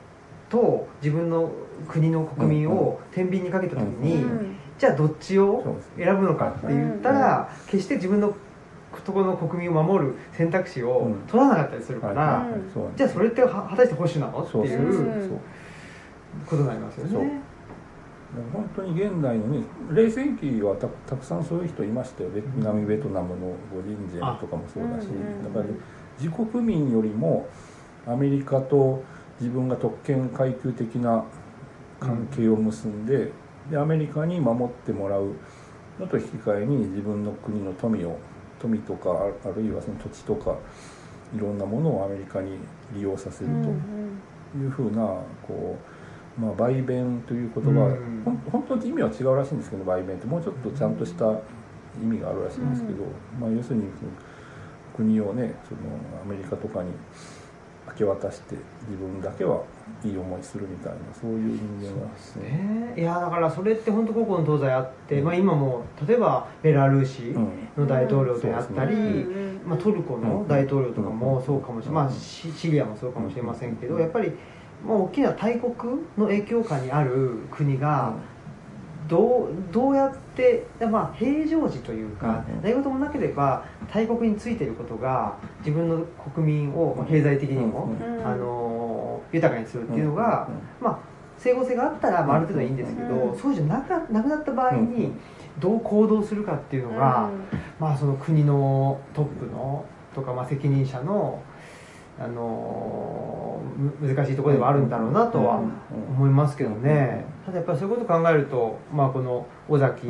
と自分の国の国民を天秤にかけた時うんにうん。じゃあどっちを選ぶのかって言ったら決して自分のところの国民を守る選択肢を取らなかったりするかはい。らじゃあそれっては果たして保守なの？っていそうことになりますよね。本当に現代のね冷戦期はたたくさんそういう人いましたよ。ベ南ベトナムのゴリンジェンとかもそうだし。だから自国民よりもアメリカと自分が特権階級的な関係を結んで,、でアメリカに守ってもらうのと引き換えに自分の国の富を富とかああるいはその土地とかいろんなものをアメリカに利用させるうんと。いうふうなこう、まあ、売弁という言葉、うん。ほん本当に意味は違うらしいんですけど売弁って。もうちょっとちゃんとした意味があるらしいんですけど、まあ、要するにその国をねそのアメリカとかに明け渡して自分だけはいい思いするみたいなそういう人間がですね。ね。いやだからそれって本当古今東西あって、まあ、今も例えばベラルーシうん。の大統領であったり、うん。まあ、トルコの大統領とかもそうかもしれない、まあ、シシリアもそうかもしれませんけどやっぱりもう大きな大国の影響下にある国がどうどうやって、まあ、平常時というか何事もなければ大国についていることが自分の国民をまあ経済的にも、うんあの豊かにするっていうのが、まあ、整合性があったらまあある程度いいんですけど、うんそうじゃなかなくなった場合にどう行動するかっていうのが、まあ、その国のトップのとか、まあ、責任者の、あのむ難しいところではあるんだろうなとは思いますけどね、ただやっぱりそういうことを考えると、まあ、この尾崎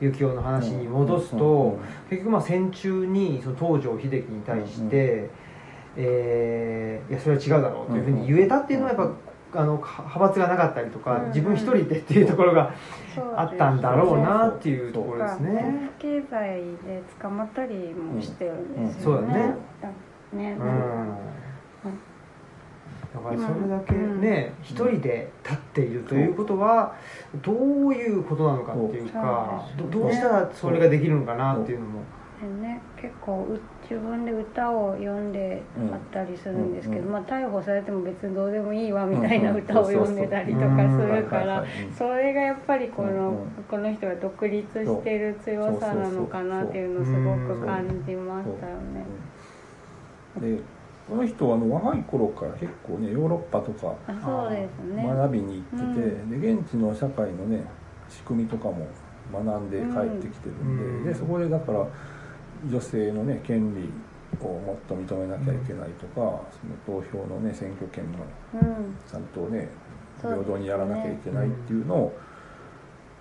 幸雄の話に戻すと、結局まあ戦中にその東条英機に対して、えーいやそれは違うだろうというふうに言えたっていうのはやっぱあのは派閥がなかったりとかうん。自分一人でっていうところがあったんだろうなっていうところですね。経済で捕まったりもしてるんですようん。そうだね。だね。うん。だからそれだけね一人で立っているということはどういうことなのかっていうかどどうしたらそれができるのかなっていうのも。でね結構う自分で歌を読んであったりするんですけど、うんまあ、逮捕されても別にどうでもいいわみたいなうん歌を読んでたりとかするからうんそれがやっぱりこの,、この人が独立してる強さなのかなっていうのをすごく感じましたよね。でこの人はあの若い頃から結構ねヨーロッパとか。学びに行ってて、うで現地の社会のね仕組みとかも学んで帰ってきてるんで,、うん。でそこでだから女性のね権利をもっと認めなきゃいけないとか、その投票のね選挙権もうん。ちゃんとね平等にやらなきゃいけないっていうのを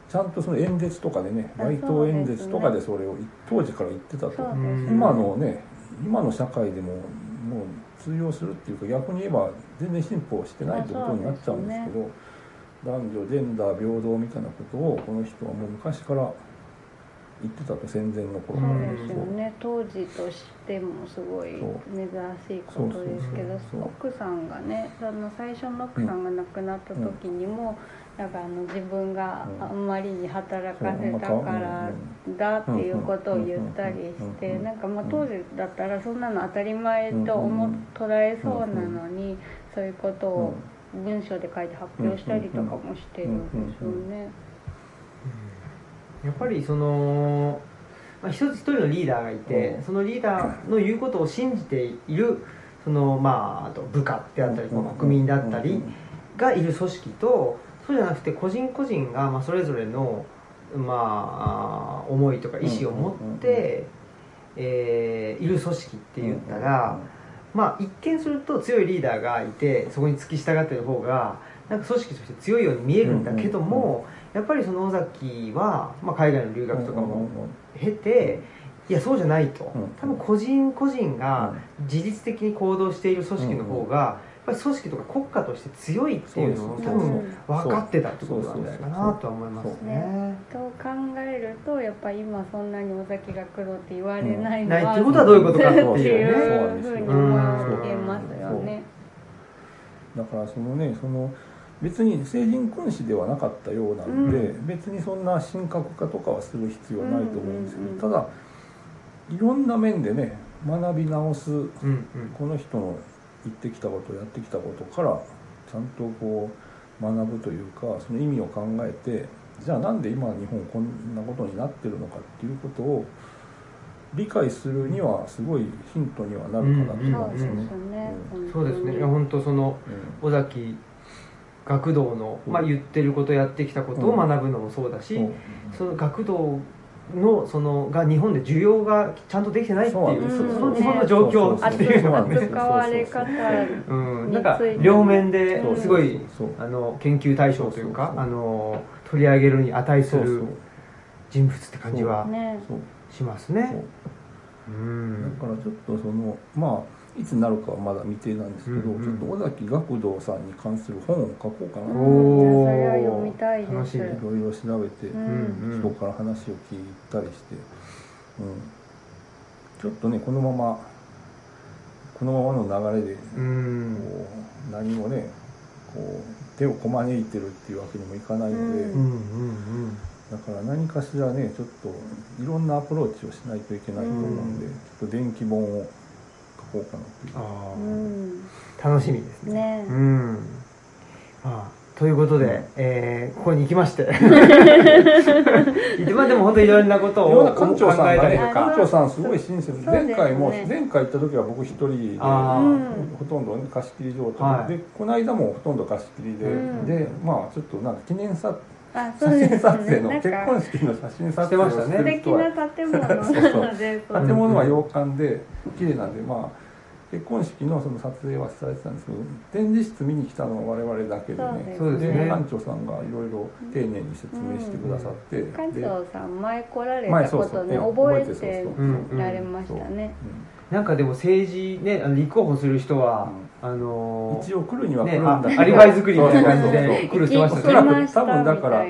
ちゃんとその演説とかでねあ街頭演説とかでそれを当時から言ってたと。そうですね。今のね今の社会でももう通用するっていうか逆に言えば全然進歩してないってことになっちゃうんですけど男女ジェンダー平等みたいなことをこの人はもう昔から言ってたと戦前の頃からねですよ。ね当時としてもすごい珍しいことですけど奥さんがねその最初の奥さんが亡くなった時にも、なんかあの自分がうん。あんまりに働かせたからうんだっていうことを言ったりしうんてうん。なんかまあ当時だったらそんなの当たり前と思っ捉えそうなのにそういうことを文章で書いて発表したりとかもしてるんですよね。やっぱりその、まあ、一つ一人のリーダーがいて、うん。そのリーダーの言うことを信じているその、まあ、あと部下であったり、うん。国民であったりがいる組織とそうじゃなくて個人個人がまあそれぞれの、まあ、思いとか意思を持って、えーいる組織って言ったら、まあ、一見すると強いリーダーがいてそこに付き従ってる方がなんか組織として強いように見えるんだけども、やっぱりその尾崎は、まあ、海外の留学とかも経ていやそうじゃないと、うん多分個人個人が自律的に行動している組織の方が、ぱり組織とか国家として強いっていうのをそう多です分分かってたってことなんじゃないかなとは思いますね。と考えるとやっぱ今そんなに尾崎が黒って言われないのは、ないってことはどういうことかっていうふうに思いますよね。だからそのねその別に成人君子ではなかったようなので、う別にそんな神格化とかはする必要はないと思うんですけど、うんうんうん。ただいろんな面でね学び直すうんうん。この人の言ってきたことやってきたことからちゃんとこう学ぶというかその意味を考えてじゃあなんで今日本こんなことになってるのかっていうことを理解するにはすごいヒントにはなるかなとうん思うん。ですよね。ねそうですね。いや本当その尾崎学童の、まあ、言ってることやってきたことを学ぶのもそうだし、うん。その学童のそのが日本で需要がちゃんとできてないっていうそうその日本の状況。っていうのはね扱われ方。うん、になんか両面ですごいあの研究対象というかあの取り上げるに値する人物って感じはしますね。う。だん。からちょっとそのまあいつになるかはまだ未定なんですけど、うんうん。ちょっと尾崎学童さんに関する本を書こうかなと。おー。それは読みたいいろいろ調べて、うんうん。人から話を聞いたりして、うん、ちょっとねこのままこのままの流れでこうん。う何もねこう手をこまねいてるっていうわけにもいかないので、ううんうんだから何かしらねちょっといろんなアプローチをしないといけないと思うん。で、うんちょっと電気本を書こうかなっていう。あうーん。楽しみですね。ね。うん。まあということで、えーここに行きまして。*laughs* まあでも本当にいろんなことを館長さんがね考えたりとか。館長さんすごい親切ね。前回も前回行った時は僕一人でほとんどね貸し切り状態、はい。でこの間もほとんど貸し切りで、うん。でまあちょっとなんか記念撮あそうです写真撮影の結婚式の写真撮影をしてましたね素敵な建物なのでそう。*laughs* 建物は洋館で綺麗なんでまあ結婚式のその撮影はされてたんですけど展示室見に来たのは我々だけでねそうですね。館長さんがいろいろ丁寧に説明してくださって、館で長さん前来られ前たことね覚えてそう。そううんられましたね。なんかでも政治ねあの立候補する人は、あうん。のー一応来るには来ねるんだけど、あアリバイ作りみたいな感じそうそうそう。で来る人ましたおそらくね行きました多分だから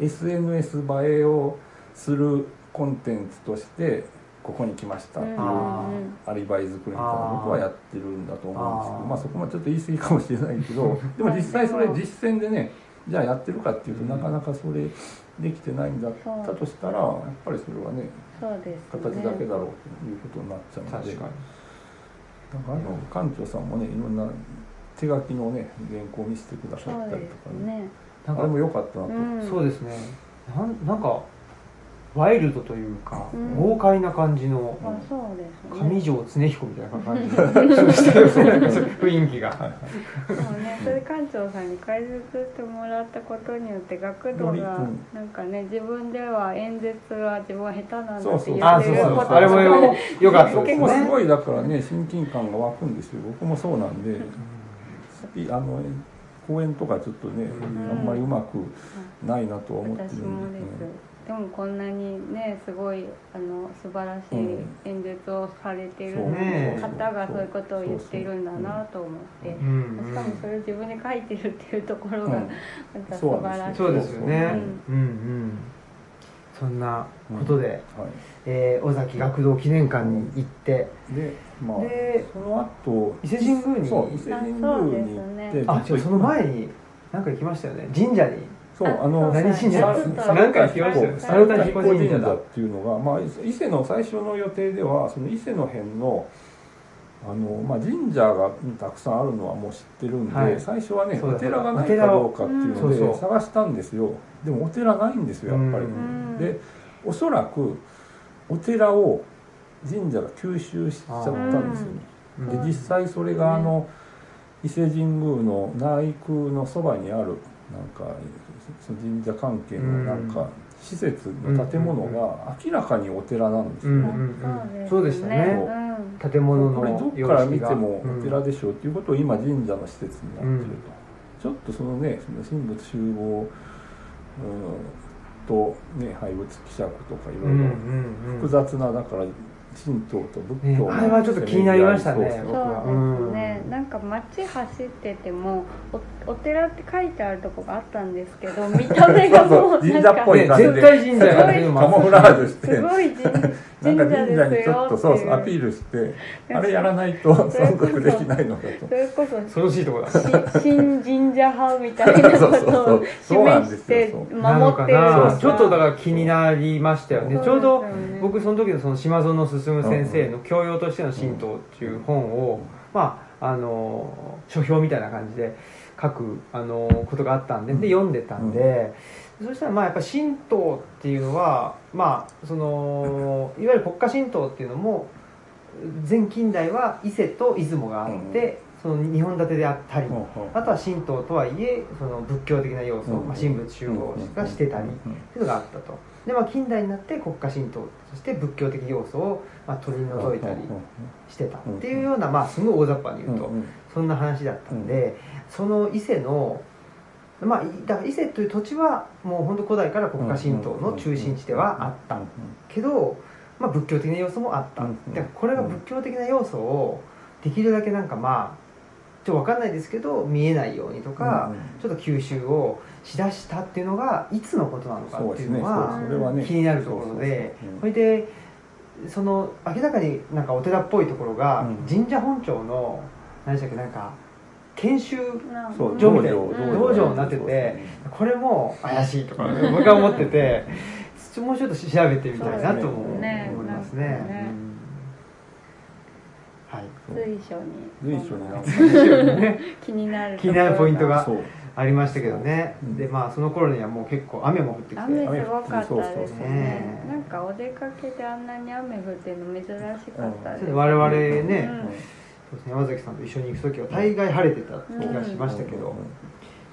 SNS 映えをするコンテンツとしてここに来ましたっていうアリバイ作りみたいなことはやってるんだと思うんですけどまあそこもちょっぱり言い過ぎかもしれないけど *laughs* でも実際それ実践でねじゃあやってるかっていうとなかなかそれできてないんだったとしたらやっぱりそれはねそうです形ねだけだろうということになっちゃうので。確かに。なんかあの館長さんもねいろんな手書きのね原稿を見せてくださったりでとかね。すねなんかあれも良かったなと、うん。そうですね。なんなんかワイルドというか、うん。豪快な感じのあそうですね。上条恒彦みたいな感じの雰囲気が、そうね、それ館長さんに解説してもらったことによって学童がなんかね自分では演説は自分は下手なんだって言あそうってることそうそうあれもよよかったですね。もすごいだからね親近感が湧くんですよ。僕もそうなんで。スピあの講演とかちょっとね、うん。あんまりうまくないなとは思ってるんで私もです、でもこんなにねすごいあの素晴らしい演説をされている方がそういうことを言っているんだなと思って。う、ん。しかもそれを自分で書いてるっていうところがうん。また素晴らしい、そうですよ。ね。ううんうん。そんなことで、はえー尾崎学童記念館に行って。い、でまあでその後伊勢神宮にそう伊勢神宮に行って。あその前になんか行きましたよね。神社にそうあの何神社さです？さなんか行きましたよね。彦彦神社っていうのが、まあ、伊勢の最初の予定ではその伊勢の辺のあの、まあ、神社がたくさんあるのはもう知ってるんで、はい。最初はねお寺がないかどうかっていうので探したんですよ。でもお寺ないんですよやっぱり、うん。でおそらくお寺を神社が吸収しちゃったんですよね。うんで実際それがあの伊勢神宮の内宮のそばにあるなんかその神社関係のなんか施設の建物が明らかにお寺なんですよね、うんうんうん。そうでしたね。うん建物これどのっから見てもうんお寺でしょうっていうことを今神社の施設になってると、ちょっとそのねその神仏集合うんとね廃仏希釈とかいろいろうんうんうん。複雑なだから神道と仏ね教のあれはちょっと気になりましたね。そうですね、なんか街走っててもおお寺って書いてあるとこがあったんですけど *laughs* 見た目がもう神なんか社っぽい感じで。絶対神社カモフラージュして。すごい神なんか神神社社にちょですよっとそうそうアピールしてあれやらないと存続できないのだと。それこそ恐ろしいとこだし新神社派みたいな *laughs* そうことを示ですよして守ってるちょっとだから気になりましたよね。ちょうど僕その時のその島園進先生の教養としての神道っていう本をまああの書評みたいな感じで書くあのことがあったんでで読んでたんで、そしたらまあやっぱ神道っていうのはまあそのいわゆる国家神道っていうのも前近代は伊勢と出雲があって、その2本立てであったり、あとは神道とはいえその仏教的な要素、うんまあ、神仏集合がしてたりっていうのがあったとで、まあ、近代になって国家神道として仏教的要素を、まあ、取り除いたりしてたっていうような、まあ、すごい大雑把に言うと、そんな話だったんで、その伊勢のまあだから伊勢という土地はもう本当古代から国家神道の中心地ではあった。けど、まあ、仏教的な要素もあった、うんでこれが仏教的な要素をできるだけなんかまあちょっと分かんないですけど見えないようにとか、ちょっと吸収をしだしたっていうのがいつのことなのかっていうのはそれはね気になるところでそれでその明らかになんかお寺っぽいところがうん。神社本庁の何でしたっけなんか研修なんそう上みたいなうん道場。になっててこれも怪しいとか僕は思っててもうちょっと調べてみたいなとも思いねますね。い。随所に。随所に。*laughs* *laughs* 気になる気になるポイントが。そうありましたけどね、うん。でまあその頃にはもう結構雨も降ってきて。雨すごかったですそうそうそう。ね。ね。なんかお出かけであんなに雨降ってるの珍しかったです、我々ね、うん。そうですね山崎さんと一緒に行く時は大概晴れてた気がしましたけど、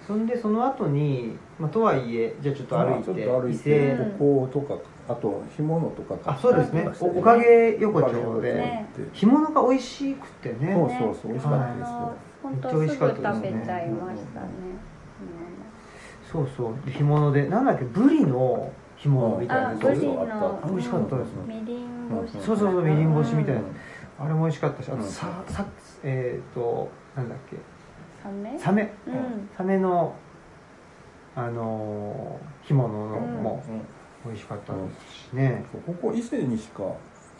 そんでその後に、まあ、とはいえじゃあちょっと歩いて,、ちょっと歩い伊てこことかあと干物とかあそうですね。買ったりしておおかげ横丁。で、ね。干物が美味しくてね。そうそうそう美味しかったですよ。あの本当すぐ食しかったですねべちゃいましたねそうそうで干物でなんだっけブリの干物みたいな。あブリそうそうの美味しかったですみりん干しそうそうそうみりん干しみたいな。うんあれも美味しかったしあとうん。ささえっ、となんだっけ。サメ？サメ。うん。サメのあのー干物のうん。も美味しかったですしね、ここ伊勢にしか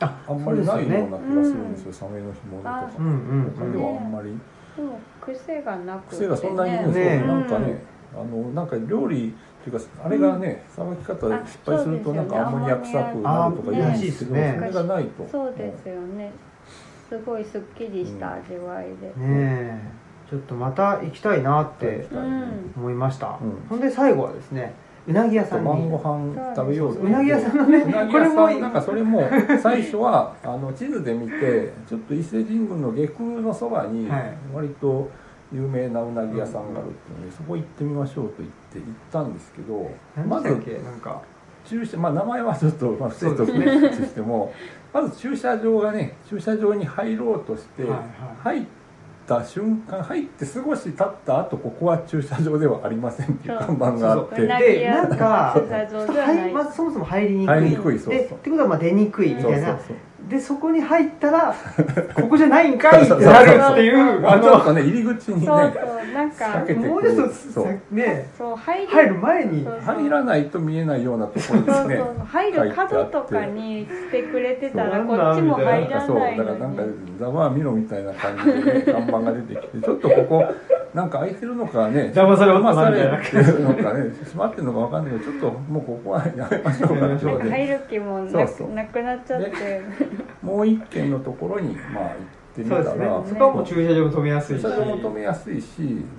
ああんまりないような気がするんですよ、うん。サメの干物とあか。うんうん。他ではあんまり。でも癖がなくて、癖がそんなにねねなんかね、あのなんか料理っていうかあれがねさばき方で失敗するとなんかアンモニア臭くなるとか言うあんですけど、らしいですね。それがないと。そうですよね。すごいすっきりした味わいで、ねえ。ちょっとまた行きたいなってうん。思いました、うん。ほんで最後はですねうなぎ屋さん晩ごに飯食べようとうなぎ屋さんのねうなぎこれも屋さんなんかそれも最初はあの地図で見てちょっと伊勢神宮の下空のそばにはい。割と有名なうなぎ屋さんがあるっていうのでそこ行ってみましょうと言って行ったんですけどまず何でしたっけ？なんか。駐車まあ名前はちょっと、まあ、伏せとくね。してもまず駐車場がね駐車場に入ろうとして、入った瞬間入って少し経った後ここは駐車場ではありませんっていう看板があって。でなんか駐車場ではない。はいまずそもそも入りにくい。入りにくいそうそう。でってことはまあ出にくいみたいな。そうそうそうでそこに入ったらここじゃないんかいってなるっていうああちょっのとね入り口にねそうそうなんかもうちょっとねそう。入る入る前に入らないと見えないようなところですねそう入る角とかにしてくれてたらこっちも入なんからそうないだからなんかざわ見ろみたいな感じでね *laughs* 看板が出てきてちょっとここなんか開いてるのかね騙され騙されみたいなてるのかね閉まってるのかわかんないけどちょっともうここはやめましょうか *laughs* 入る気もなくなっちゃってもう一軒のところにまあ行ってみたらそうですね。そこはもう駐車場も止めやすいし。駐車場も止めやすいし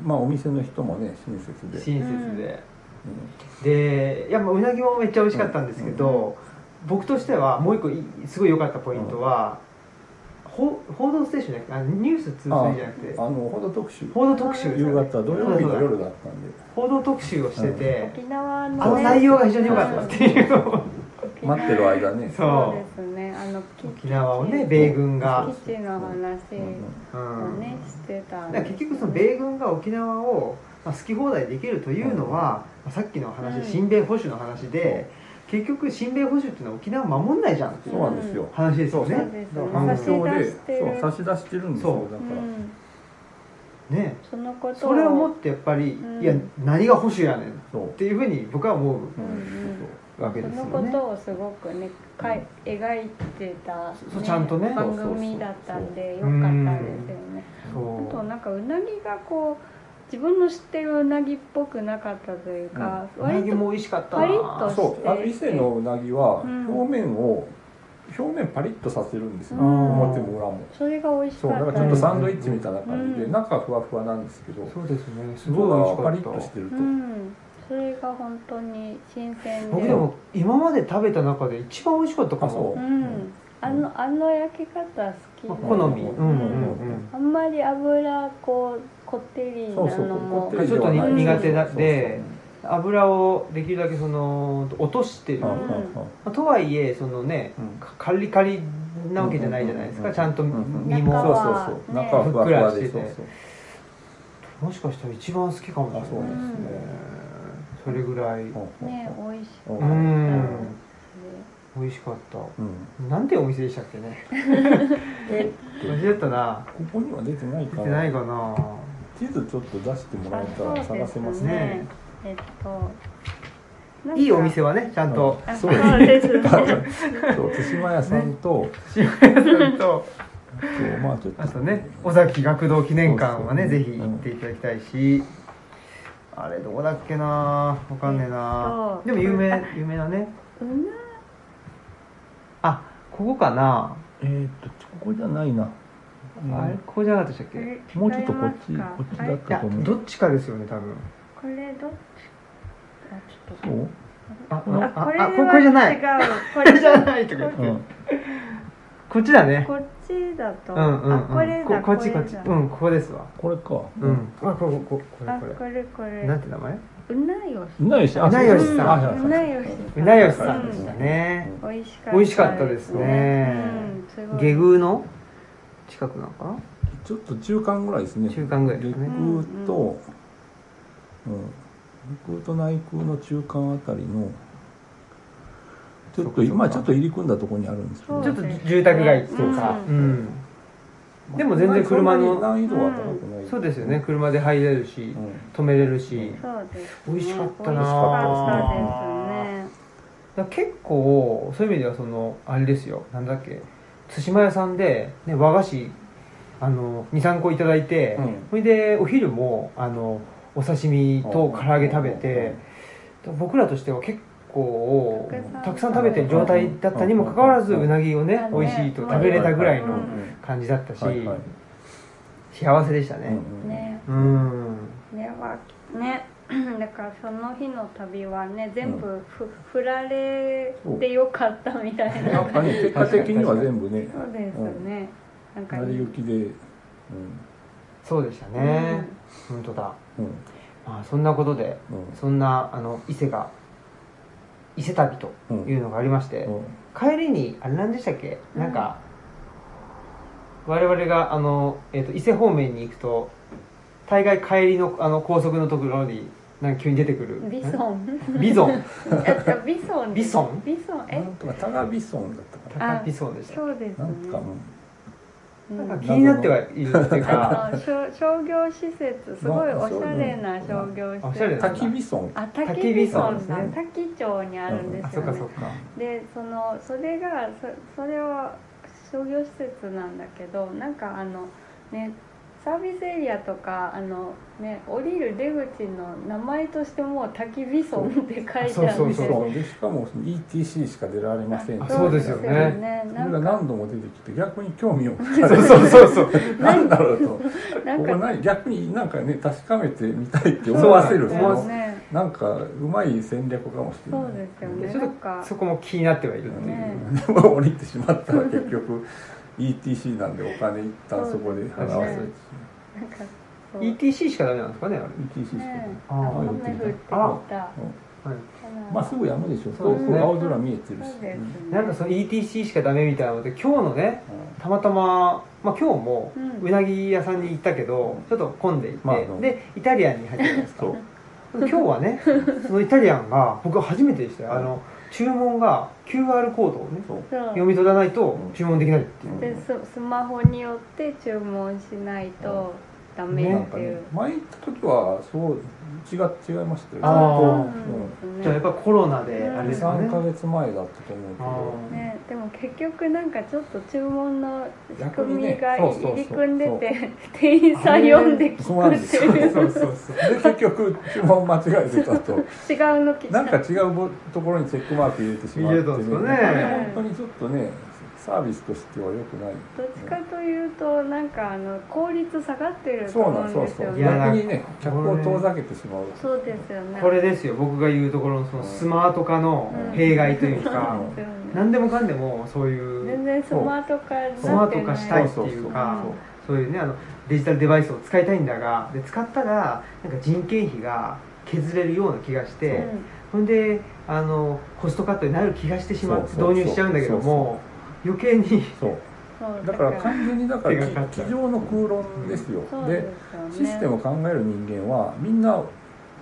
まあお店の人もね親切で、親切で、うでいやまあうなぎもめっちゃ美味しかったんですけど、僕としてはもう一個いすごい良かったポイントは、ほ報道ステーションじゃなくてあのニュース通んあ水じゃなくて。あの報道特集。報道特集夕方土曜日の夜だったんで。報道特集をしてて、沖縄のね。あの内容が非常に良かったっていう待ってる間ね。そう。ですね。あの基沖縄をね米軍が、基地の話うんをねしてたんだから結局その米軍が沖縄を、まあ、好き放題できるというのは、まあさっきの話、うん。親米保守の話で結局親米保守っていうのは沖縄を守んないじゃんっていうそうなんですよ、話ですよね。そうですねだから反響で差し出してる。そう差し出してるんですよ。そう。だから、うんね。そのことを。それをもってやっぱり、うん。いや何が保守やねんっそうていうふうに僕は思ううん。うんわけですそよね。のことをすごくねかい描いてた、そうちゃんとね。番組だったんでよかったですよね。そう。あとなんかうなぎがこう自分の知ってるうなぎっぽくなかったというか、うなぎ割とも美味しかったパリッとなそう。あの伊勢のうなぎはうん。表面を表面パリッとさせるんですよ、うん。表も裏も。それが美味しかったそうだからちょっとサンドイッチみたいな感じで、うん。中はふわふわなんですけどそうですね。すごい美味し外はパリッかったとしてると、うんそれが本当に新鮮で。僕でも今まで食べた中で一番美味しかったかも。う。ん。あのあの焼き方好きまあ好み。ううんんうん。あんまり油こうこってりなそうそうのちょっと苦手で油をできるだけその落としてる、とはいえそのねうん。かカリカリなわけじゃないじゃないですか、うんちゃんとうん身中そうそうそう。ね。中はふっくらしてて。もしかしたら一番好きかもしれない。ですね、それぐらい。ね美味しかうった。美味しかった。うん。なんてお店でしたっけね。で間違ったな。ここには出てないか出てないなかな。地図ちょっと出してもらえたら探せますね。ねえ。っといいお店はねちゃんと。あそそううですね。*laughs* そう対馬屋さんと、塩屋さんと。そうまあちょっと。あとね尾崎学童記念館はねぜひ行っていただきたいし、あれどこだっけな？わかんねえな、えっとでも有名有名なね。うなあここかな、えーっとここじゃないな、あれ？ここじゃなかったでしたっけ？もうちょっとこっちこっちだったと思う。どっちかですよね多分。これどっち？あちょっと。そう。ああこれはあここじゃない。違う。ここれじゃないとか言って、うんこっちだね。こっちだと、うんうん、うん、あこれだここっちこっち。うんここですわ。これか。うん、あこれこれこれあこれ。これこれ。なんて名前？うなよし。うなよし。あうなよしさん。そうなよしうなよしさんでしたね、美味しかった。美味しかったですね。うんすごい。下宮の？近くなのかな？ちょっと中間ぐらいですね。中間ぐらいです下ね空と、うん下空と内空の中間あたりのちょっと今ちょっと入り組んだところにあるんですけど。そうちょっと住宅街っていうかううんん、でも全然車のそんなに難易度は高くない、そうですよね。車で入れるし、うん。止めれるし、うんそうです、ね、美味しかったな美味しかったですね。結構そういう意味ではそのあれですよ。なんだっけ。対馬屋さんで、ね、和菓子あの23個いただいて、うん。それでお昼もあのお刺身と唐揚げ食べて、僕らとしては結構たくさん。食べてる状態だったにもかかわらずうん。うなぎをねうん美味しいと食べれたぐらいのうん。感じだったし幸せでしたね。うんね。うん。ねはね。*clears throat* だからその日の旅はね全部ふ、振られてよかったみたいな。なんかね結果的には全部ね。そうですね、なんか成り行きで。うん。そうでしたね。本当だ。うん。まあそんなことでうん。そんなあの伊勢が伊勢旅というのがありまして、うん。帰りにあれ何でしたっけ？なんか、我々があの、えー、と伊勢方面に行くと大概帰りのあの高速のところになんか急に出てくる。ビソン。ビゾン。*laughs* えビソン。ビソン？ビソン。え？なんとかタガビソンだったかあ高ビソンでした。そうですね。ななんかうんうんなんか気になってはいるっていうか。あの商商業施設すごいおしゃれな商業施設。あおしゃれな。焚き火村あ焚き滝ビ火村さん滝町にあるんであすよでそのそれがそそれは商業施設なんだけどなんかあのねサービスエリアとかあのね降りる出口の名前としてもう焚き火村って書いてあるんそうそうですそう。よでしかもその ETC しか出られません。あそうですよね。そなんか。れが何度も出てきて逆に興味をそうそうそうそう。なんだろうと。なんか。ここない逆になんかね確かめてみたいって思わせる。そうですね。なんかうまい戦略かもしれない。そうですよね。ちょっとそこも気になってはいるっていう、ね。でも降りてしまったら結局 ETC なんでお金一旦そこで払わせるなんかそう。ETC しかダメなんですかねあれ。ETC しか。ねあー。雨降ってきた。あかはい。なまあすぐやむでしょ。そうね。青空見えてるし。ね。なんかその ETC しかダメみたいなので今日のねたまたま、まあ、今日もうなぎ屋さんに行ったけど、ちょっと混んでいて、まあうん。でイタリアンに入ったじゃないですか。そう。今日はね *laughs* そのイタリアンが僕は初めてでしたよ。あの注文が QR コードをね読み取らないと注文できないっていう。でススマホによって注文しないとダメなんかっていう。ね前行った時はそう違違いましたよあううん。じゃあやっぱコロナであれですかね。3ヶ月前だったと思うけど。ね、でも結局なんかちょっと注文の仕組み逆がにねそうそうそう。入り組んでて店員さん呼んでそうなん聞くってですよいうそうそうそう。で結局注文間違えてたと。*laughs* 違うのなんか違うぼところにチェックマーク入れてしまって、入れたんですよね。本当にちょっとねサービスとしては良くない。どっちかというとなんかあの効率下がってるとそう思うんなんそうそうですよねいや逆にね客を遠ざけてしまう。そうですよね。これですよ僕が言うところのそのスマート化の弊害というか、そうですよね。何でもかんでもそういう全然スマート化にスマート化したいっていうかそうそういうねあのデジタルデバイスを使いたいんだがで使ったらなんか人件費が削れるような気がして、ほんであのコストカットになる気がしてしまってそうそうそう導入しちゃうんだけども余計にそうそう。だから完全にだから机上の空論ですよ、でシステムを考える人間はみんな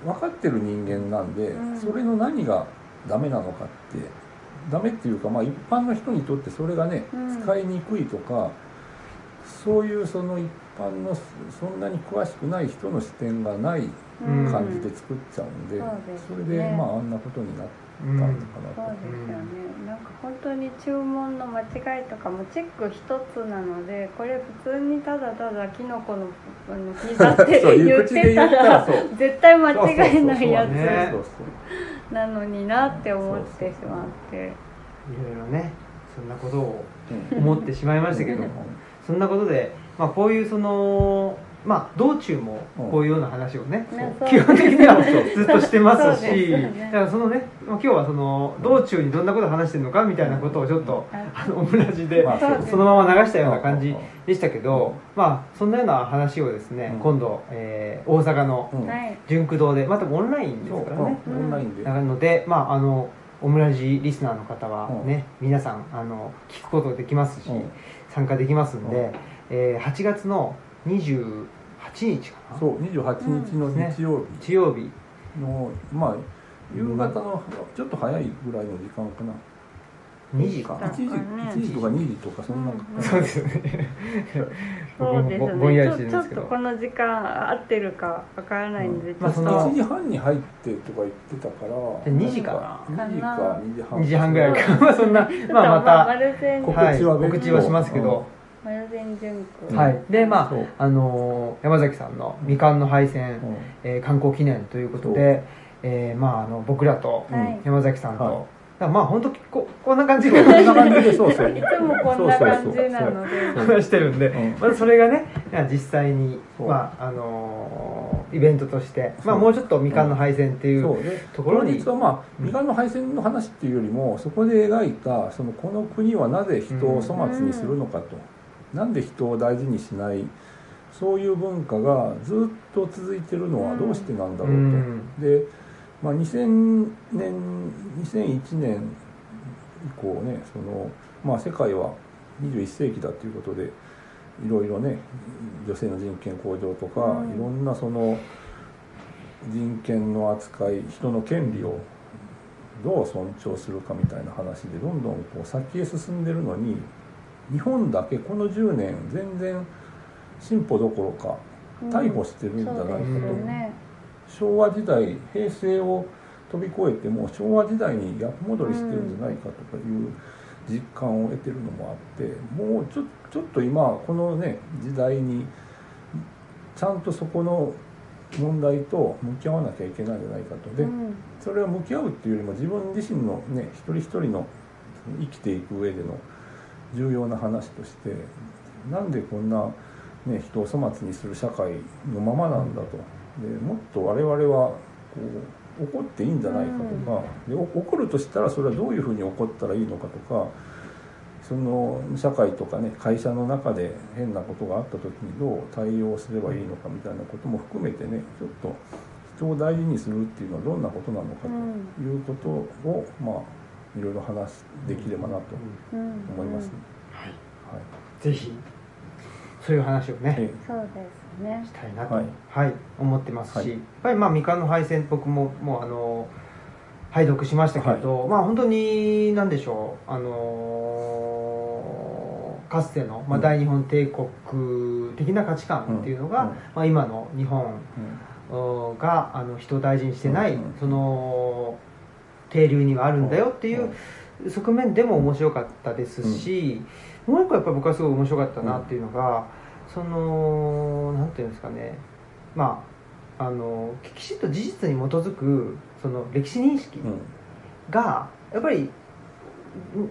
分かってる人間なんで、うん。それの何がダメなのかってダメっていうか、まあ、一般の人にとってそれがね、うん。使いにくいとかそういうその一般のそんなに詳しくない人の視点がないうん。感じで作っちゃうんで、それでまああんなことになったうんのかそう。ですよね、なんか本当に注文の間違いとかもチェック一つなのでこれ普通にただただキノコのあのピザって言ってたら絶対間違いないやつなのになって思ってしまって。いろいろねそんなことをうん。思ってしまいましたけども、そんなことで、まあ、こういうそのまあ道中もこういうような話をね、う基本的には *laughs* ずっとしてますしだからそのね、まあ、今日はその道中にどんなことを話してるのかみたいなことをちょっと、あのオムラジで、まあそのまま流したような感じでしたけど、まあそんなような話をですね、うん。今度、えー大阪の純駆堂でまたオンラインですからね、うん。オンラインで、なので、まあ、あのオムラジリスナーの方はね、皆さんあの聞くことできますし、うん。参加できますんで、うん。えー8月の28日かな。そう28日の日曜日。日曜日。の、まあ夕方のちょっと早いぐらいの時間かな。2時か。あな1時1時とか2時とかそんな、うん。そうですよね。*laughs* そうですぼぼんやりねちょっしてるんですけど。とこの時間合ってるかわからないんで、うんちょっと、まあその1時半に入ってとか言ってたから。2時か。2時か2時半。2時半ぐらいか。*laughs* まあそんなまあまた告はい知は告知はしますけど、丸善純うん子はい。でまああのー山崎さんのみかんの配線、うん。えー観光記念ということで、えーまああの僕らとはい。山崎さんと、はい。だからまあ本当ここんな感じで。こんな感じでそうそう。*laughs* いつもこんな感じなので。話してるんで、うん。まずそれがね実際に、まああのーイベントとして、まあ、もうちょっとみかんの配線っていう、ところに。実はまあうんみかんの配線の話っていうよりもそこで描いたそのこの国はなぜ人を粗末にするのかと、なんで人を大事にしないそういう文化がずっと続いてるのはどうしてなんだろうと、うん。で、まあ、2000年2001年以降ねその、まあ、世界は21世紀だということでいろいろね女性の人権向上とか、うん。いろんなその人権の扱い人の権利をどう尊重するかみたいな話でどんどんこう先へ進んでるのに日本だけこの10年全然進歩どころか逮捕してるんじゃないかと、そうですよね。昭和時代平成を飛び越えても昭和時代に逆戻りしてるんじゃないかとかいう実感を得てるのもあってもうちょちょっと今このね時代にちゃんとそこの問題と向き合わなきゃいけないんじゃないかと。で、うん。それは向き合うっていうよりも自分自身のね一人一人の生きていく上での重要な話としてなんでこんな、ね、人を粗末にする社会のままなんだと。でもっと我々はこう怒っていいんじゃないかとか、でお怒るとしたらそれはどういうふうに怒ったらいいのかとかその社会とかね会社の中で変なことがあった時にどう対応すればいいのかみたいなことも含めてねちょっと人を大事にするっていうのはどんなことなのかということを、まあいろいろ話できればなとうん思いますね。ぜひそういう話をね、そうですね。したいなと、ははいい思ってますし、はい。やっぱりまあみかんの配線僕ももうあの拝読しましたけど、まあ本当に何でしょうあのーかつての、まあ、うん。大日本帝国的な価値観っていうのが、うん。まあ、今の日本うん。あの人を大事にしてない、うん。その底流にはあるんだよっていう側面でも面白かったですし、もう一個やっぱり僕はすごい面白かったなっていうのが、そのなんていうんですかね。まああのきちっと事実に基づくその歴史認識うん。がやっぱり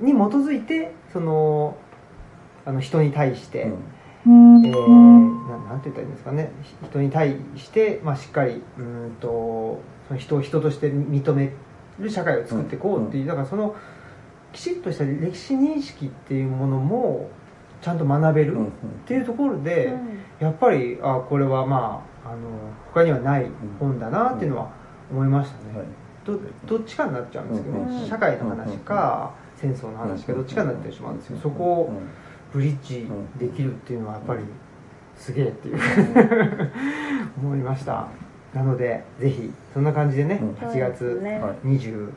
に基づいてそのあの人に対して、うん。えーななんて言ったらいいんですかね。ひ人に対して、まあ、しっかりうーんとその人を人として認める社会を作っていこうっていう、だからそのきちっとした歴史認識っていうものもちゃんと学べるうんっていうところで、うんやっぱりあこれはまああの他にはない本だなっていうのは思いましたね。はい。どどっちかになっちゃうんですけど、うん。社会の話か、戦争の話かどっちかになってしまうんですけど、そこをうん。ブリッジできるっていうのはやっぱりすげえっていう *laughs* 思いましたなのでぜひそんな感じでね、うん。8月ね。はい28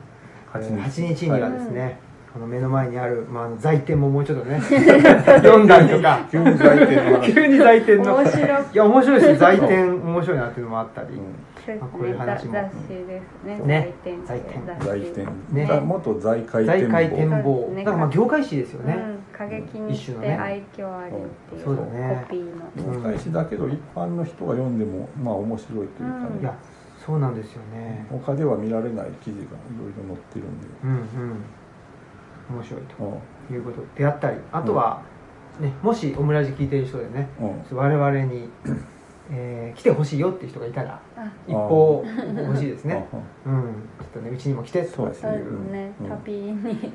8日に。はですね、この目の前にある、まああの、在店ももうちょっとね読んだりとか。急に在店の話。急に在店の。面白いいや面白いですよ在店面白いなっていうのもあったり、うん。まあこういうね話も。雑誌ですね。ね。在店在店雑誌在店ねだ元在海在展望。そうですね。だからまあ業界誌ですよね、うん、過激にして愛嬌ありっていうそうだね。コピーの。業界誌だけど一般の人が読んでもまあ面白いというかね、うんいやそうなんですよね。他では見られない記事がいろいろ載ってるんで、うんうん。面白いとうん。いうこと。であったり。あとは、ね、もしオムラジ聞いてる人でねうん。我々に、えー来てほしいよっていう人がいたらあ。一報欲しいですね。あうん。ちょっとねうちにも来てそういうですね。うん。旅に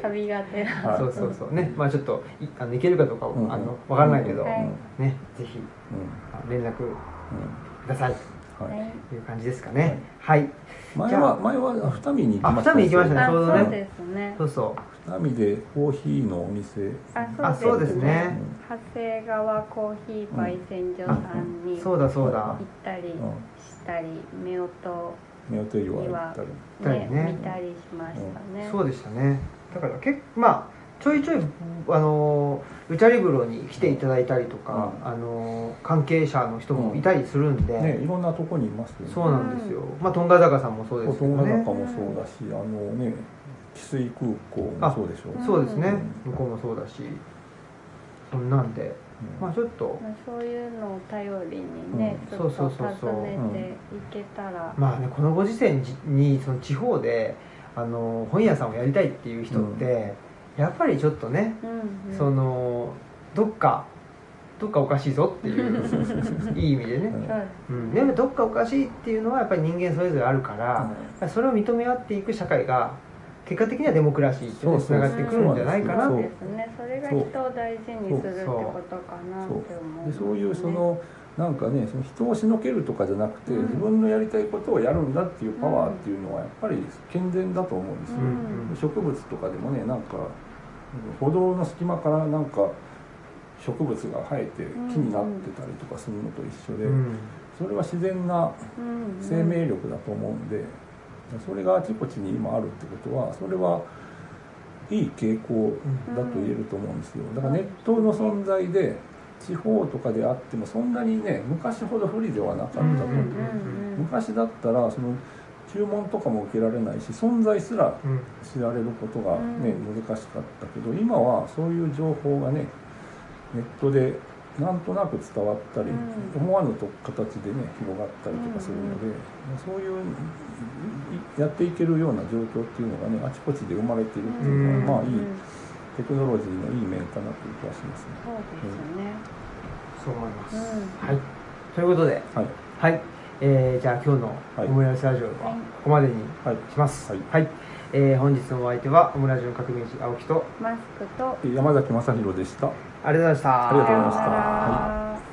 旅がてら。はい *laughs* そうそうそう。ね。まあちょっといあの行けるかどうかうんあのわからないけど、うんはいね。ぜひうん。あ連絡うんください。はいはい。という感じですかね。はい、前は前は二見に行きましたあ二見行きましたねあちょうどね。そうですね。そうそう二見でコーヒーのお店。あそうですね。長谷川コーヒー焙煎所さんにそうだそうだ。行ったりしたり夫婦夫婦岩行ったり。ねね。見たりしましたね。そうでしたね。だから結構まあちょいちょいあのルチャリブロに来ていただいたりとか、うん。あの関係者の人もいたりするんで、ねいろんなとこにいますよね。そうなんですよ、まあトンガ坂さんもそうですけどトンガね坂もそうだしあのね汽水空港もそうでしょ？あそうですね、う向こうもそうだしそんなんで。うん。まあちょっと。まあそういうのを頼りにね、うん。ちょっとそうそうそうそう。訪ねていけたら、まあねこのご時世にその地方であの本屋さんをやりたいっていう人って、やっぱりちょっとね、うんうん。そのどっかどっかおかしいぞっていう *laughs* いい意味でね、うん。そう。うん、でもどっかおかしいっていうのはやっぱり人間それぞれあるから、やっぱりそれを認め合っていく社会が結果的にはデモクラシーってつながってくるんじゃないかな。そうですねそれが人を大事にするってことかなって思う。でそう。いう。そのなんかねその人をしのけるとかじゃなくて、う。ん自分のやりたいことをやるんだっていう。パワーっていう。のはやっぱり健全だと思う。んですよ、う。ん植物とかでもねなんか歩道の隙間からなんか植物が生えて木になってたりとかするのと一緒で、う。んそれは自然なう。ん生命力だと思う。んでそれがあちこちに今あるってことはそれはいい傾向だと言えると思うんですよ。だからネットの存在で地方とかであってもそんなにね昔ほど不利ではなかったと昔だったらその注文とかも受けられないし存在すらうん。知られることがね、うん。難しかったけど今はそういう情報がねネットでなんとなく伝わったり、うん。思わぬと形でね広がったりとかするので、そういういやっていけるような状況っていうのがねあちこちで生まれているっていうのは、まあいいテクノロジーのいい面かなという気がしますね。そうですね。そう思います、うん。はい。ということではい、はい、えーじゃあ今日のはい。オムライスラジオははい。ここまでにはいします。はい。はい、えー本日のお相手はオムラジオ革命児青木とマスクと山崎正弘でした。ありがとうございました。ありがとうございました。は